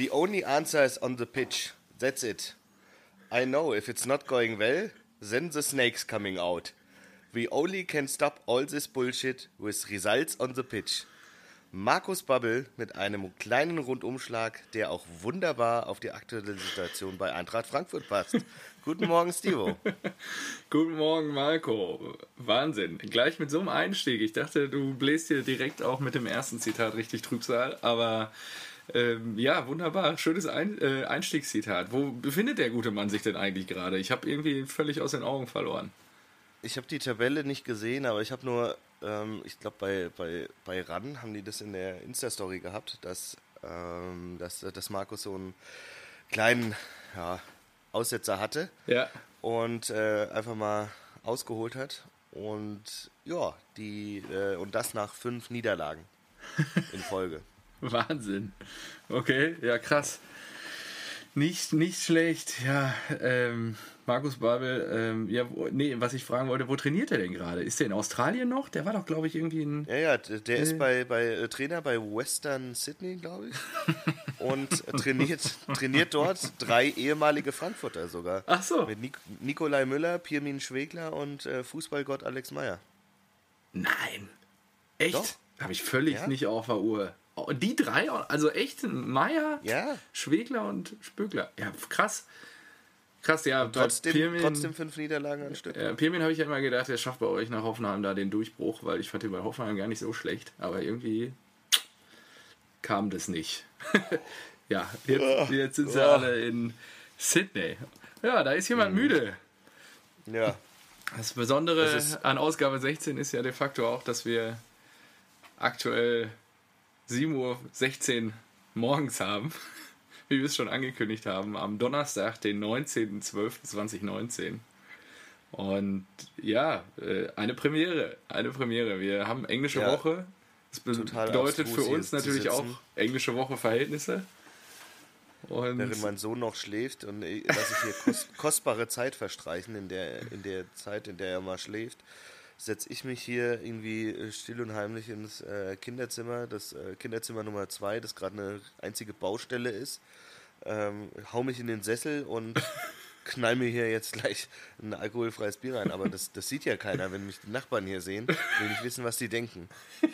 The only answer is on the pitch. That's it. I know if it's not going well, then the snake's coming out. We only can stop all this bullshit with results on the pitch. Markus Babbel mit einem kleinen Rundumschlag, der auch wunderbar auf die aktuelle Situation bei Eintracht Frankfurt passt. Guten Morgen, Stivo. Guten Morgen, Marco. Wahnsinn. Gleich mit so einem Einstieg. Ich dachte, du bläst hier direkt auch mit dem ersten Zitat richtig Trübsal, aber ähm, ja, wunderbar. Schönes Ein äh, Einstiegszitat. Wo befindet der gute Mann sich denn eigentlich gerade? Ich habe irgendwie völlig aus den Augen verloren. Ich habe die Tabelle nicht gesehen, aber ich habe nur, ähm, ich glaube, bei, bei, bei RAN haben die das in der Insta-Story gehabt, dass, ähm, dass, dass Markus so einen kleinen ja, Aussetzer hatte Ja. und äh, einfach mal ausgeholt hat. Und ja, die, äh, und das nach fünf Niederlagen in Folge. Wahnsinn. Okay, ja, krass. Nicht, nicht schlecht. Ja, ähm, Markus Babel, ähm, ja, nee, was ich fragen wollte, wo trainiert er denn gerade? Ist der in Australien noch? Der war doch, glaube ich, irgendwie in. Ja, ja, der ist bei, bei äh, Trainer bei Western Sydney, glaube ich. Und äh, trainiert, trainiert dort drei ehemalige Frankfurter sogar. Ach so. Mit Nik Nikolai Müller, Pirmin Schwegler und äh, Fußballgott Alex Meyer. Nein. Echt? Habe ich völlig Ja. nicht auf der Uhr. Oh, die drei, also echt, Meier, Ja, Schwegler und Spögler. Ja, krass. Krass, ja. trotzdem, Pirmin- trotzdem fünf Niederlagen an Stück. Äh, Pirmin habe ich ja immer gedacht, der schafft bei euch nach Hoffenheim da den Durchbruch, weil ich fand den bei Hoffenheim gar nicht so schlecht. Aber irgendwie kam das nicht. ja, jetzt, jetzt sind sie Ah. alle in Sydney. Ja, da ist jemand müde. Ja, Das Besondere Das an Ausgabe 16 ist ja de facto auch, dass wir aktuell 7.16 Uhr morgens haben, wie wir es schon angekündigt haben, am Donnerstag, den 19.12.2019. Und ja, äh, eine Premiere, eine Premiere. Wir haben englische Ja. Woche. Das bedeutet für uns natürlich auch englische Woche Verhältnisse. Und während mein Sohn noch schläft und lasse ich hier kos kostbare Zeit verstreichen, in der, in der Zeit, in der er mal schläft, setze ich mich hier irgendwie äh, still und heimlich ins äh, Kinderzimmer, das äh, Kinderzimmer Nummer zwei, das gerade eine einzige Baustelle ist, ähm, hau mich in den Sessel und knall mir hier jetzt gleich ein alkoholfreies Bier rein. Aber das, das sieht ja keiner, wenn mich die Nachbarn hier sehen, will nicht wissen, was die denken.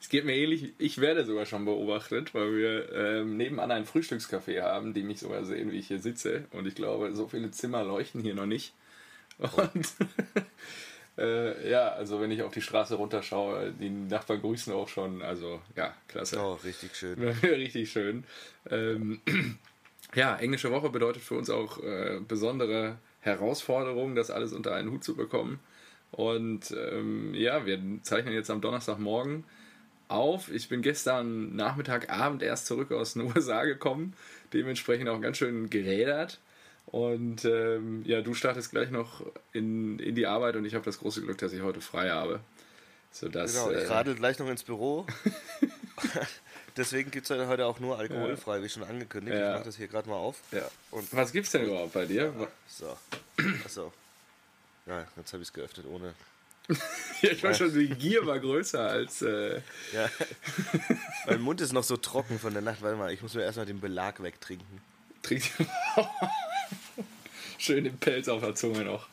Es geht mir ähnlich, ich werde sogar schon beobachtet, weil wir ähm, nebenan ein Frühstückscafé haben, die mich sogar sehen, wie ich hier sitze. Und ich glaube, so viele Zimmer leuchten hier noch nicht. Und äh, ja, also wenn ich auf die Straße runterschaue, die Nachbarn grüßen auch schon. Also ja, klasse. Oh, richtig schön. Richtig schön. Ähm, ja, englische Woche bedeutet für uns auch äh, besondere Herausforderungen, das alles unter einen Hut zu bekommen. Und ähm, ja, wir zeichnen jetzt am Donnerstagmorgen auf. Ich bin gestern Nachmittag, Abend erst zurück aus den USA gekommen, dementsprechend auch ganz schön gerädert. Und ähm, ja, du startest gleich noch in, in die Arbeit und ich habe das große Glück, dass ich heute frei habe. Sodass, Genau, ich äh, radel gleich noch ins Büro. Deswegen gibt es heute auch nur alkoholfrei, wie schon angekündigt. Ja. Ich mache das hier gerade mal auf. ja. Und Was gibt's denn überhaupt bei dir? so. Achso. Ja, jetzt habe ich es geöffnet ohne. Ja, ich war schon, die Gier war größer als. Äh, Ja. mein Mund ist noch so trocken von der Nacht. Warte mal, ich muss mir erstmal den Belag wegtrinken. trinkt. Schön den Pelz auf der Zunge noch.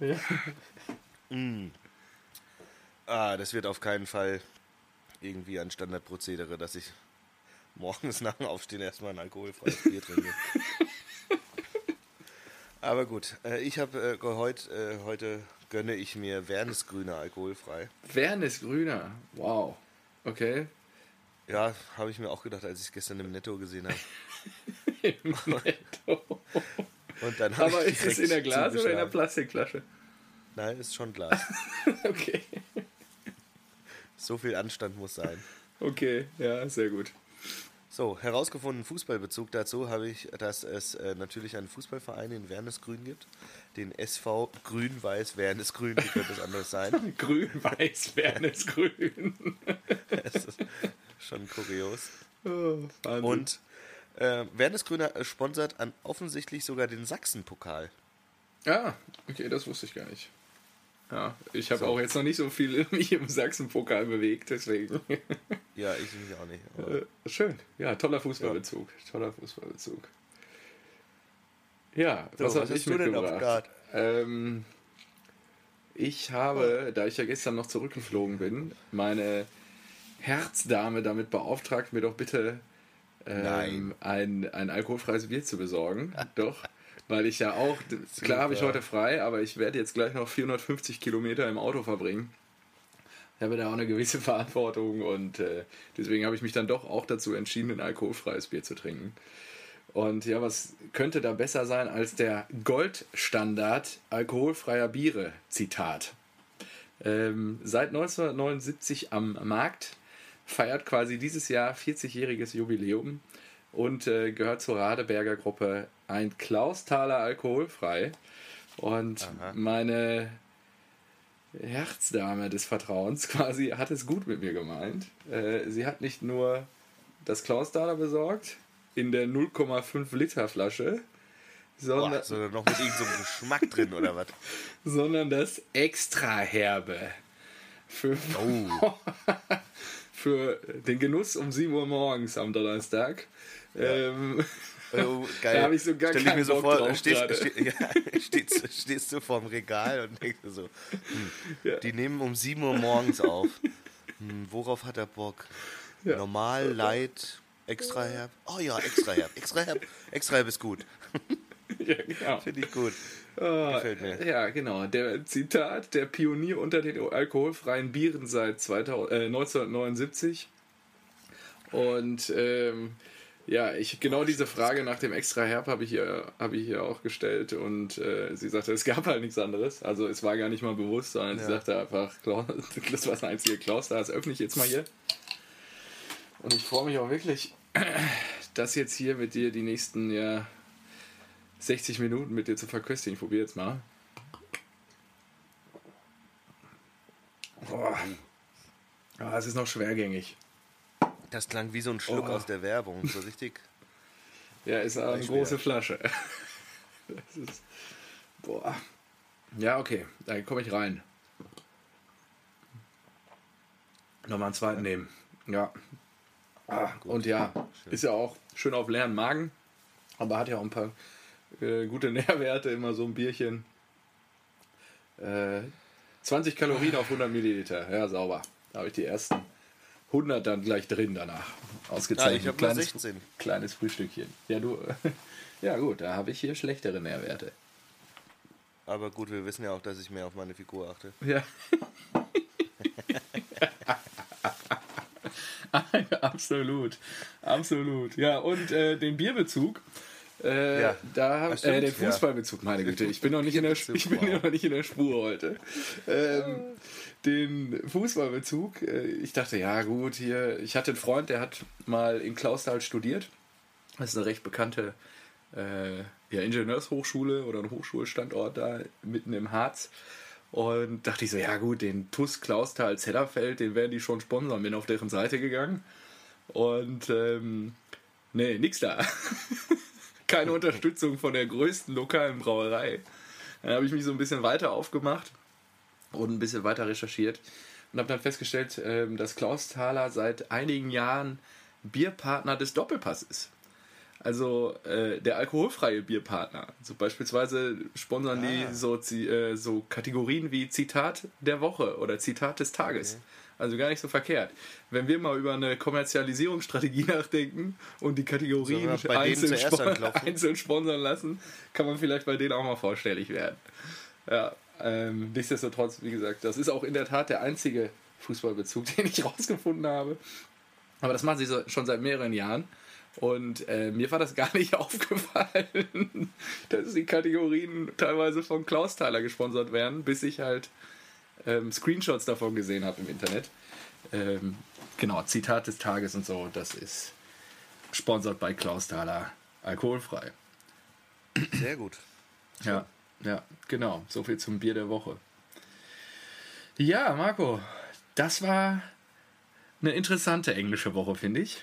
Ah, das wird auf keinen Fall irgendwie ein Standardprozedere, dass ich morgens nach dem Aufstehen erstmal ein alkoholfreies Bier trinke. Aber gut, äh, ich habe äh, heut, äh, heute gönne ich mir Wernesgrüner alkoholfrei. Wernes Grüner. Wow. Okay. Ja, habe ich mir auch gedacht, als ich es gestern im Netto gesehen habe. Netto. Und dann Aber ist es in der Glas- oder in der. Plastikflasche? Nein, ist schon Glas. Okay. So viel Anstand muss sein. Okay, ja, sehr gut. So, herausgefunden Fußballbezug dazu habe ich, dass es äh, natürlich einen Fußballverein in Wernesgrün gibt. Den SV Grün-Weiß Wernesgrün, wie könnte es anders sein? Grün-Weiß, Wernes Grün. Das ist schon kurios. Oh. Und äh, Wernesgrüner äh, sponsert an offensichtlich sogar den Sachsen-Pokal. Ah, okay, das wusste ich gar nicht. Ja, ich habe so. auch jetzt noch nicht so viel mich im Sachsen-Pokal bewegt, deswegen. Ja, ich mich auch nicht. Äh, schön. Ja, toller Fußballbezug. Ja. Toller Fußballbezug. Ja, so, was, was habe ich mitgebracht? Ähm, ich habe, da ich ja gestern noch zurückgeflogen bin, meine Herzdame damit beauftragt, mir doch bitte ähm, ein, ein alkoholfreies Bier zu besorgen. doch, weil ich ja auch, klar habe ich heute frei, aber ich werde jetzt gleich noch 450 Kilometer im Auto verbringen. Ich habe da auch eine gewisse Verantwortung und äh, deswegen habe ich mich dann doch auch dazu entschieden, ein alkoholfreies Bier zu trinken. Und ja, was könnte da besser sein als der Goldstandard alkoholfreier Biere? Zitat. Ähm, seit 1979 am Markt, feiert quasi dieses Jahr 40-jähriges Jubiläum und äh, gehört zur Radeberger Gruppe ein Klausthaler alkoholfrei. Und Aha. meine Herzdame des Vertrauens quasi hat es gut mit mir gemeint. Äh, sie hat nicht nur das Klausthaler besorgt, in der 0,5 Liter Flasche. Sondern, Boah, sondern noch mit irgendeinem so Geschmack drin oder was? Sondern das extra herbe. Für, oh. für den Genuss um 7 Uhr morgens am Donnerstag. Ja. Ähm, oh, geil. Da habe ich so gar Stell keinen mir so Bock vor, stehst, steh, ja, stehst, stehst, du vorm Regal und denkst so, hm, ja. die nehmen um 7 Uhr morgens auf. Hm, worauf hat er Bock? Normal, light, Extra herb? Oh ja, extra herb. Extra herb, extra herb ist gut. ja, genau. Finde ich gut. Oh, Gefällt mir. Ja, genau. Der Zitat, der Pionier unter den alkoholfreien Bieren seit 2000, äh, 1979. Und ähm, ja, ich genau diese Frage nach dem extra Herb habe ich hier habe ich hier auch gestellt und äh, sie sagte, es gab halt nichts anderes. Also es war gar nicht mal bewusst, sondern ja. sie sagte einfach, das war das einzige Klaus, das öffne ich jetzt mal hier. Und ich freue mich auch wirklich, das jetzt hier mit dir die nächsten ja, 60 Minuten mit dir zu verköstigen. Ich probiere jetzt mal. Boah. Ah, es ist noch schwergängig. Das klang wie so ein Schluck oh. aus der Werbung, so richtig. ja, ist aber eine große Flasche. das ist. Boah. Ja, okay, da komme ich rein. Nochmal einen zweiten nehmen. Ja, Ah, und ja, ist ja auch schön auf leeren Magen, aber hat ja auch ein paar äh, gute Nährwerte, immer so ein Bierchen. Äh, 20 Kalorien auf 100 Milliliter, ja, sauber. Da habe ich die ersten 100 dann gleich drin danach. Ausgezeichnet. Ja, ich kleines, 16. Kleines Frühstückchen. Ja, du. ja, gut, da habe ich hier schlechtere Nährwerte. Aber gut, wir wissen ja auch, dass ich mehr auf meine Figur achte. Ja. absolut, absolut. Ja, und äh, den Bierbezug. Äh, ja, da, äh, der Fußballbezug, meine Güte, ich bin noch nicht in der, ich bin noch nicht in der Spur heute. Ähm, den Fußballbezug, äh, ich dachte, ja gut, hier, ich hatte einen Freund, der hat mal in Klausthal studiert. Das ist eine recht bekannte äh, ja, Ingenieurshochschule oder ein Hochschulstandort da mitten im Harz. Und dachte ich so, ja gut, den TUS Klausthal Zellerfeld, den werden die schon sponsern, bin auf deren Seite gegangen. Und ähm, nee, nix da. Keine Unterstützung von der größten lokalen Brauerei. Dann habe ich mich so ein bisschen weiter aufgemacht und ein bisschen weiter recherchiert und habe dann festgestellt, ähm, dass Klausthaler seit einigen Jahren Bierpartner des Doppelpass ist. Also äh, der alkoholfreie Bierpartner. So beispielsweise sponsern ah. die so, äh, so Kategorien wie Zitat der Woche oder Zitat des Tages. Okay. Also gar nicht so verkehrt. Wenn wir mal über eine Kommerzialisierungsstrategie nachdenken und die Kategorien einzeln, spon einzeln, sponsern lassen, kann man vielleicht bei denen auch mal vorstellig werden. Ja, ähm, nichtsdestotrotz, wie gesagt, das ist auch in der Tat der einzige Fußballbezug, den ich rausgefunden habe. Aber das machen sie so, schon seit mehreren Jahren. Und äh, mir war das gar nicht aufgefallen, dass die Kategorien teilweise von Klaus Thaler gesponsert werden, bis ich halt ähm, Screenshots davon gesehen habe im Internet. Ähm, genau, Zitat des Tages und so, das ist sponsert bei Klaus Thaler, alkoholfrei. Sehr gut. Ja, ja, genau. So viel zum Bier der Woche. Ja, Marco, das war eine interessante englische Woche, finde ich.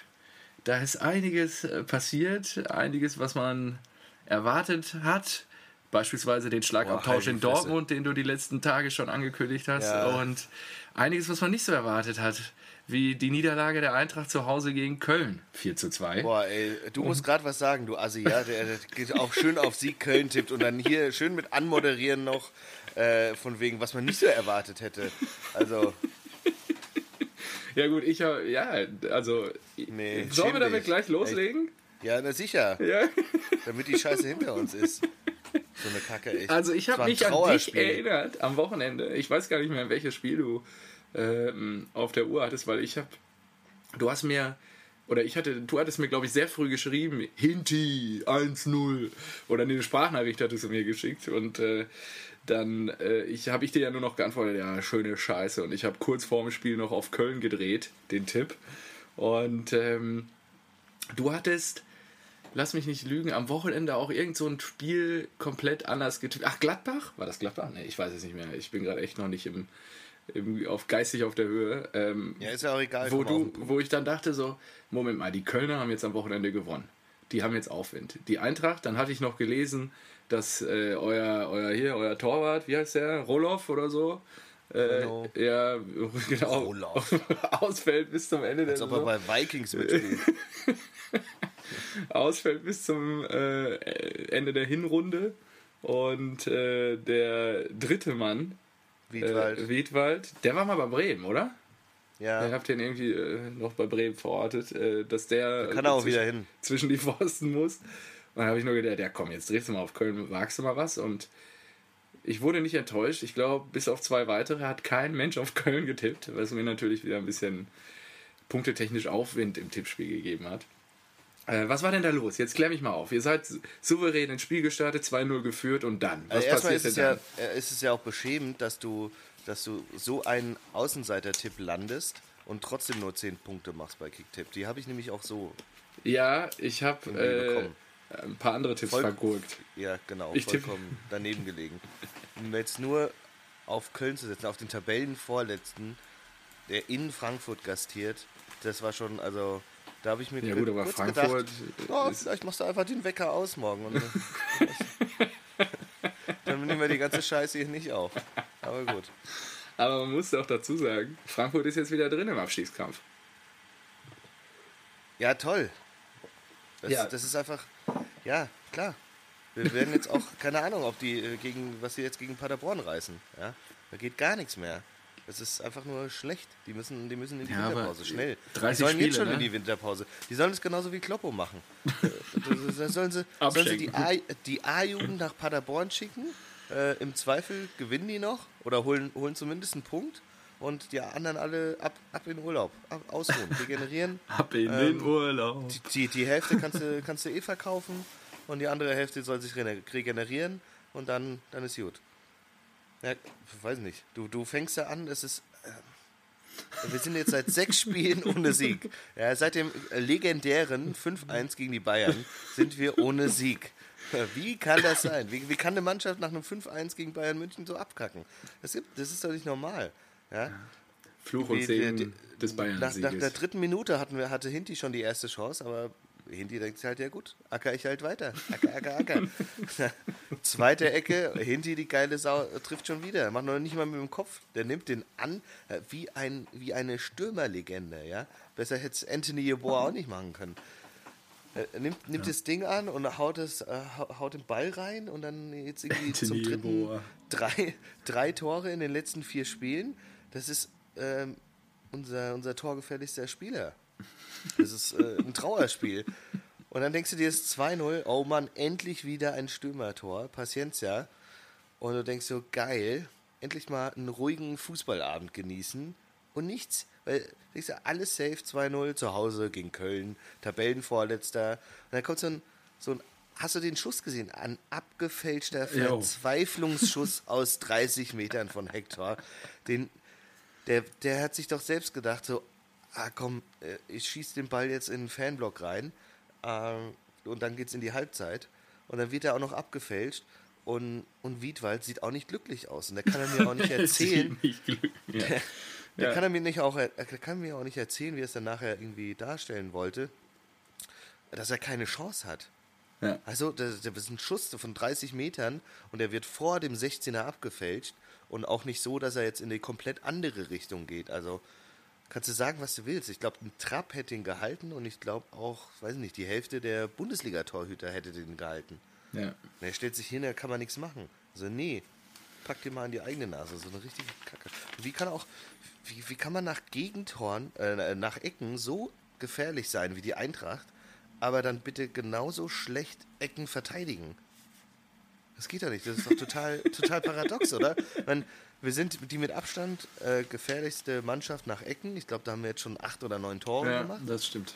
Da ist einiges äh, passiert, einiges, was man erwartet hat, Beispielsweise den Schlagabtausch in Dortmund, den du die letzten Tage schon angekündigt hast. Ja. Und einiges, was man nicht so erwartet hat. Wie die Niederlage der Eintracht zu Hause gegen Köln. 4 zu 2. Boah, ey, du musst gerade was sagen, du Assi, ja, der, der geht auch schön auf Sieg Köln tippt und dann hier schön mit anmoderieren noch, äh, von wegen, was man nicht so erwartet hätte. Also. Ja gut, ich habe, ja, also, nee, sollen wir damit gleich loslegen? Ja, na sicher. Ja. Damit die Scheiße hinter uns ist. So eine Kacke, echt. Also ich habe mich an dich erinnert am Wochenende. Ich weiß gar nicht mehr, welches Spiel du ähm, auf der Uhr hattest, weil ich habe, du hast mir, oder ich hatte, du hattest mir, glaube ich, sehr früh geschrieben, Hinti 1-0. Oder eine Sprachnachricht hattest du mir geschickt und äh, dann äh, ich, habe ich dir ja nur noch geantwortet, ja, schöne Scheiße. Und ich habe kurz vor dem Spiel noch auf Köln gedreht, den Tipp. Und ähm, du hattest lass mich nicht lügen, am Wochenende auch irgend so ein Spiel komplett anders getippt. Ach, Gladbach? War das Gladbach? Nee, ich weiß es nicht mehr. Ich bin gerade echt noch nicht im, im, auf geistig auf der Höhe. Ähm, ja, ist ja auch egal. Wo, du, wo ich dann dachte so, Moment mal, die Kölner haben jetzt am Wochenende gewonnen. Die haben jetzt Aufwind. Die Eintracht, dann hatte ich noch gelesen, dass äh, euer, euer hier, euer Torwart, wie heißt der? Roloff oder so? Äh, genau. Ja, genau. ausfällt bis zum Ende Als der Als ob er bei Vikings mitspielt. ausfällt bis zum äh, Ende der Hinrunde. Und äh, der dritte Mann, Wiedwald. Äh, Wiedwald, der war mal bei Bremen, oder? Ja. Ich habe den irgendwie äh, noch bei Bremen verortet, äh, dass der da kann er auch wieder hin. zwischen die Pfosten muss. Und dann habe ich nur gedacht, ja komm, jetzt drehst du mal auf Köln, wagst du mal was. Und ich wurde nicht enttäuscht. Ich glaube, bis auf zwei weitere hat kein Mensch auf Köln getippt, was mir natürlich wieder ein bisschen punktetechnisch Aufwind im Tippspiel gegeben hat. Äh, was war denn da los? Jetzt klär mich mal auf. Ihr seid souverän ins Spiel gestartet, 2-0 geführt und dann? Was also passiert ist denn dann? Ja, ist es ja auch beschämend, dass du, dass du so einen Außenseiter-Tipp landest und trotzdem nur 10 Punkte machst bei Kicktipp. Die habe ich nämlich auch so. Ja, ich habe äh, ein paar andere Tipps Voll, vergurkt. Ja, genau, ich vollkommen tipp. daneben gelegen. Um jetzt nur auf Köln zu setzen, auf den Tabellenvorletzten, der in Frankfurt gastiert, das war schon, also da habe ich mir ja, gut, aber Frankfurt gedacht, oh, vielleicht machst du einfach den Wecker aus morgen. Und dann nehmen wir die ganze Scheiße hier nicht auf. Aber gut. Aber man muss auch dazu sagen, Frankfurt ist jetzt wieder drin im Abstiegskampf. Ja, toll. Das, ja. das ist einfach, ja, klar. Wir werden jetzt auch, keine Ahnung, ob die äh, gegen, was sie jetzt gegen Paderborn reißen. Ja? Da geht gar nichts mehr. Das ist einfach nur schlecht. Die müssen, die müssen in die ja, Winterpause, schnell. 30 die sollen Spiele, jetzt schon ne? in die Winterpause. Die sollen es genauso wie Kloppo machen. da sollen sie, sollen sie die A-Jugend nach Paderborn schicken. Äh, Im Zweifel gewinnen die noch oder holen, holen zumindest einen Punkt und die anderen alle ab, ab in Urlaub, ab, ausruhen, regenerieren. ab in ähm, den Urlaub. Die, die, die, Hälfte kannst du, kannst du eh verkaufen und die andere Hälfte soll sich regenerieren und dann, dann ist gut. Ja, weiß nicht. Du, du fängst ja an, es ist. Äh, wir sind jetzt seit sechs Spielen ohne Sieg. Ja, seit dem legendären 5-1 gegen die Bayern sind wir ohne Sieg. Wie kann das sein? Wie, wie kann eine Mannschaft nach einem 5-1 gegen Bayern München so abkacken? Das, gibt, das ist doch nicht normal. Ja? Fluch und Segen des bayern nach, nach, der dritten Minute hatten wir, hatte Hinti schon die erste Chance, aber Hindi denkt sich halt, ja gut, acker ich halt weiter. Acker, acker, acker. Zweite Ecke, Hindi, die geile Sau, trifft schon wieder. Macht noch nicht mal mit dem Kopf. Der nimmt den an äh, wie, ein, wie eine Stürmerlegende. Ja? Besser hätte es Anthony Yeboah auch nicht machen können. Er nimmt, nimmt ja. das Ding an und haut, es, äh, haut den Ball rein und dann jetzt irgendwie Anthony zum dritten drei, drei Tore in den letzten vier Spielen. Das ist ähm, unser, unser torgefährlichster Spieler. Das ist äh, ein Trauerspiel. Und dann denkst du dir, es ist 2-0, oh Mann, endlich wieder ein Stürmertor, Paciencia. Und du denkst so, geil, endlich mal einen ruhigen Fußballabend genießen und nichts. Weil, denkst du, alles safe, 2-0 zu Hause gegen Köln, Tabellenvorletzter. Und dann kommt so ein, so ein hast du den Schuss gesehen? Ein abgefälschter Verzweiflungsschuss aus 30 Metern von Hector. Den, der, der hat sich doch selbst gedacht, so, ah komm, äh, ich schieße den Ball jetzt in den Fanblock rein äh, und dann geht es in die Halbzeit und dann wird er auch noch abgefälscht und, und Wiedwald sieht auch nicht glücklich aus und der kann er mir auch nicht erzählen. nicht ja. Der, der ja. kann er mir nicht auch, er kann mir auch nicht erzählen, wie er es dann nachher irgendwie darstellen wollte, dass er keine Chance hat. Ja. Also, das, das ist ein Schuss von 30 Metern und der wird vor dem 16er abgefälscht und auch nicht so, dass er jetzt in die komplett andere Richtung geht. Also, kannst du sagen, was du willst. Ich glaube, ein Trapp hätte ihn gehalten und ich glaube auch, weiß nicht, die Hälfte der Bundesliga-Torhüter hätte den gehalten. Ja. Und er stellt sich hin, da kann man nichts machen. Also, nee, pack dir mal in die eigene Nase. So eine richtige Kacke. Und wie kann auch, wie, wie kann man nach Gegentoren, äh, nach Ecken so gefährlich sein wie die Eintracht, aber dann bitte genauso schlecht Ecken verteidigen? Das geht doch nicht. Das ist doch total, total paradox, oder? Man, wir sind die mit Abstand äh, gefährlichste Mannschaft nach Ecken. Ich glaube, da haben wir jetzt schon acht oder neun Tore ja, gemacht. das stimmt.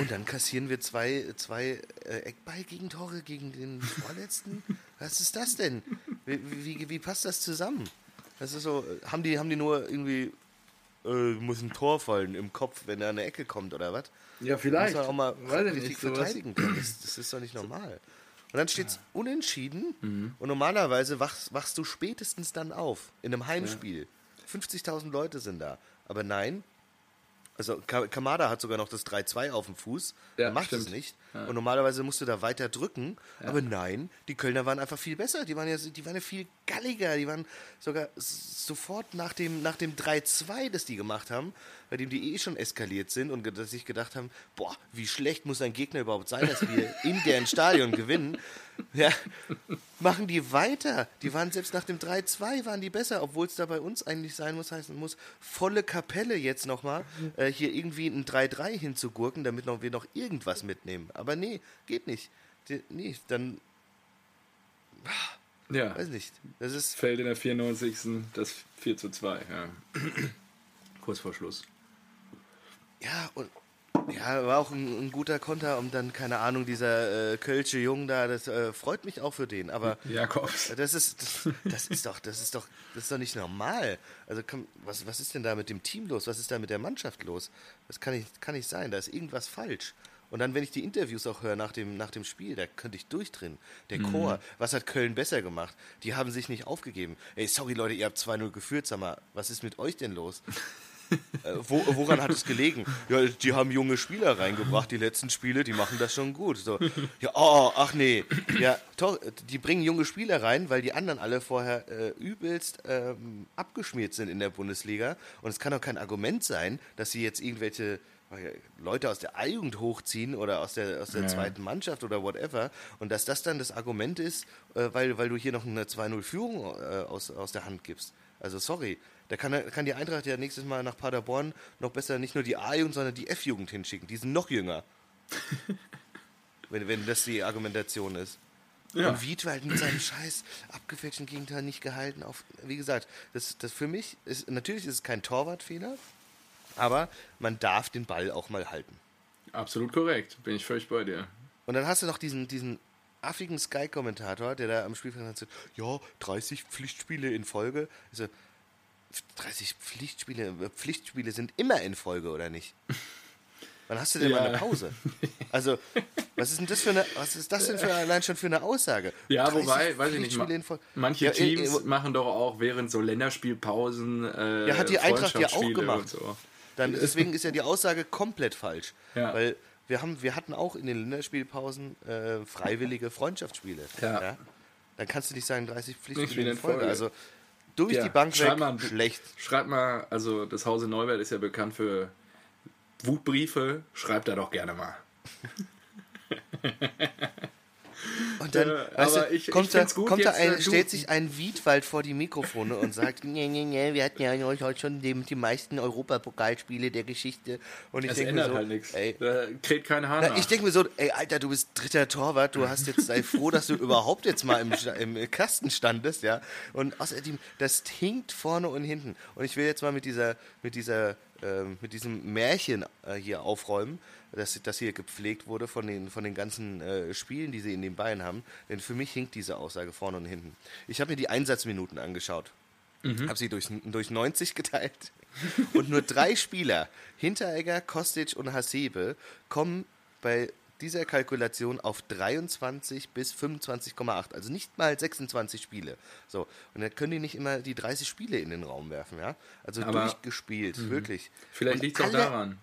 Und dann kassieren wir zwei, zwei äh, Eckball-Gegentore gegen den Vorletzten. Was ist das denn? Wie, wie, wie passt das zusammen? Das ist so, haben die, haben die nur irgendwie, äh, muss ein Tor fallen im Kopf, wenn er an eine Ecke kommt oder was? Ja, Muss man auch mal Weiß ich richtig nicht, verteidigen können. Das, das ist doch nicht normal. Und dann steht es unentschieden Mhm. und normalerweise wachst, wachst du spätestens dann auf in einem Heimspiel. 50.000 Leute sind da. Aber nein, also Ka- Kamada hat sogar noch das 3-2 auf dem Fuß. Ja, macht es stimmt. nicht. Ja. Und normalerweise musst du da weiter drücken. Aber nein, die Kölner waren einfach viel besser. Die waren ja, die waren ja viel galliger. Die waren sogar sofort nach dem, nach dem 3-2, das die gemacht haben, bei dem die eh schon eskaliert sind und dass sich gedacht haben, boah, wie schlecht muss ein Gegner überhaupt sein, dass wir in deren Stadion gewinnen. Ja, machen die weiter. Die waren selbst nach dem 3-2 waren die besser, obwohl es da bei uns eigentlich sein muss, heißen muss, volle Kapelle jetzt nochmal äh, hier irgendwie ein 3-3 hinzugurken, damit noch, wir noch irgendwas mitnehmen. Aber nee, geht nicht. Die, nee, dann, Ja. weiß nicht. Das ist, Fällt in der 94. das 4 zu 2, ja. Kurz vor Schluss. Ja, und ja, war auch ein, ein guter Konter, um dann, keine Ahnung, dieser äh, Kölsche Jung da, das äh, freut mich auch für den, aber Jakobs. Das ist, das, das ist doch, das ist doch, das ist doch nicht normal. Also komm, was, was ist denn da mit dem Team los? Was ist da mit der Mannschaft los? Das kann nicht, kann nicht sein. Da ist irgendwas falsch. Und dann, wenn ich die Interviews auch höre nach dem, nach dem Spiel, da könnte ich durchdrehen. Der Chor, was hat Köln besser gemacht? Die haben sich nicht aufgegeben. Ey, sorry Leute, ihr habt 2-0 geführt, sag mal, was ist mit euch denn los? Äh, wo, woran hat es gelegen? Ja, die haben junge Spieler reingebracht, die letzten Spiele, die machen das schon gut. So, ja, oh, ach nee. Ja, to, die bringen junge Spieler rein, weil die anderen alle vorher äh, übelst ähm, abgeschmiert sind in der Bundesliga. Und es kann doch kein Argument sein, dass sie jetzt irgendwelche äh, Leute aus der A-Jugend hochziehen oder aus der, aus der Ja. zweiten Mannschaft oder whatever. Und dass das dann das Argument ist, äh, weil, weil du hier noch eine 2-0-Führung äh, aus, aus der Hand gibst. Also sorry, da kann, kann die Eintracht ja nächstes Mal nach Paderborn noch besser nicht nur die A-Jugend, sondern die F-Jugend hinschicken. Die sind noch jünger. wenn, wenn das die Argumentation ist. Ja. Und Wiedwald mit seinem scheiß abgefälschten Gegenteil nicht gehalten. Auf, wie gesagt, das, das für mich ist, natürlich ist es kein Torwartfehler, aber man darf den Ball auch mal halten. Absolut korrekt. Bin ich völlig bei dir. Und dann hast du noch diesen, diesen affigen Sky-Kommentator, der da am Spielfeld sagt, ja, 30 Pflichtspiele in Folge. Ich so, 30 Pflichtspiele, äh, Pflichtspiele sind immer in Folge, oder nicht? Wann hast du denn Ja. mal eine Pause? Also, was ist denn das für eine, was ist das denn für allein schon für eine Aussage? Ja, 30 wobei, weiß ich nicht, ma- manche Ja, äh, Teams äh, machen doch auch während so Länderspielpausen äh, Ja, hat die Eintracht ja auch gemacht. So. Dann, deswegen ist ja die Aussage komplett falsch. Ja. Weil wir, haben, wir hatten auch in den Länderspielpausen äh, freiwillige Freundschaftsspiele. Ja. Dann kannst du nicht sagen 30 Nicht Pflichtspiele in Folge. Also durch Ja, die Bank schreib weg, mal schlecht. Schreibt mal, also das Hause Neubert ist ja bekannt für Wutbriefe. Schreibt da doch gerne mal. Und dann Äh, weißt du, ich- kommt, ich da, kommt da ein, äh, stellt sich ein Wiedwald vor die Mikrofone und sagt, nee, nee, nee, wir hatten ja heute schon die, die meisten Europapokalspiele der Geschichte. Und ich denke mir so, halt nichts. ey, Da kräht kein Hahn Na, nach. ich denke mir so, ey, Alter, du bist dritter Torwart, du hast jetzt, sei froh, dass du überhaupt jetzt mal im, im Kasten standest, ja. Und außerdem, das hinkt vorne und hinten. Und ich will jetzt mal mit dieser, mit dieser, ähm, mit diesem Märchen äh, hier aufräumen, das, das hier gepflegt wurde von den, von den ganzen äh, Spielen, die sie in den Beinen haben. Denn für mich hinkt diese Aussage vorne und hinten. Ich habe mir die Einsatzminuten angeschaut. Habe sie durch, durch 90 geteilt. Und nur drei Spieler, Hinteregger, Kostic und Hasebe, kommen bei dieser Kalkulation auf 23 bis 25,8. Also nicht mal 26 Spiele. So, und dann können die nicht immer die 30 Spiele in den Raum werfen, ja? Also Aber- durchgespielt, wirklich. Vielleicht liegt es auch daran.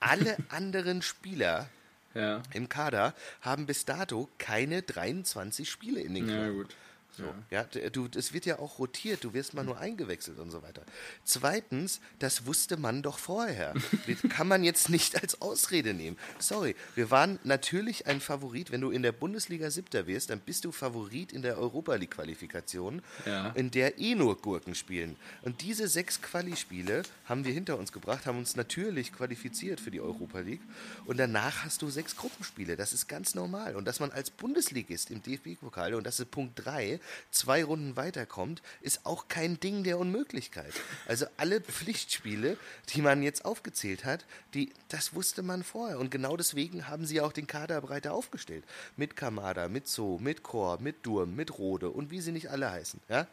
Alle anderen Spieler Ja. im Kader haben bis dato keine 23 Spiele in den Ja, Knochen. gut. So, ja, d- du, es wird ja auch rotiert, du wirst mal nur eingewechselt und so weiter. Zweitens, das wusste man doch vorher. Das kann man jetzt nicht als Ausrede nehmen. Sorry, wir waren natürlich ein Favorit. Wenn du in der Bundesliga Siebter wirst, dann bist du Favorit in der Europa League Qualifikation, Ja. in der eh nur Gurken spielen. Und diese sechs Quali-Spiele haben wir hinter uns gebracht, haben uns natürlich qualifiziert für die Europa League. Und danach hast du sechs Gruppenspiele. Das ist ganz normal. Und dass man als Bundesligist im DFB-Pokal, und das ist Punkt 3, zwei Runden weiterkommt, ist auch kein Ding der Unmöglichkeit. Also alle Pflichtspiele, die man jetzt aufgezählt hat, die, das wusste man vorher. Und genau deswegen haben sie auch den Kader breiter aufgestellt. Mit Kamada, mit So, mit Chor, mit Durm, mit Rode und wie sie nicht alle heißen. Ja?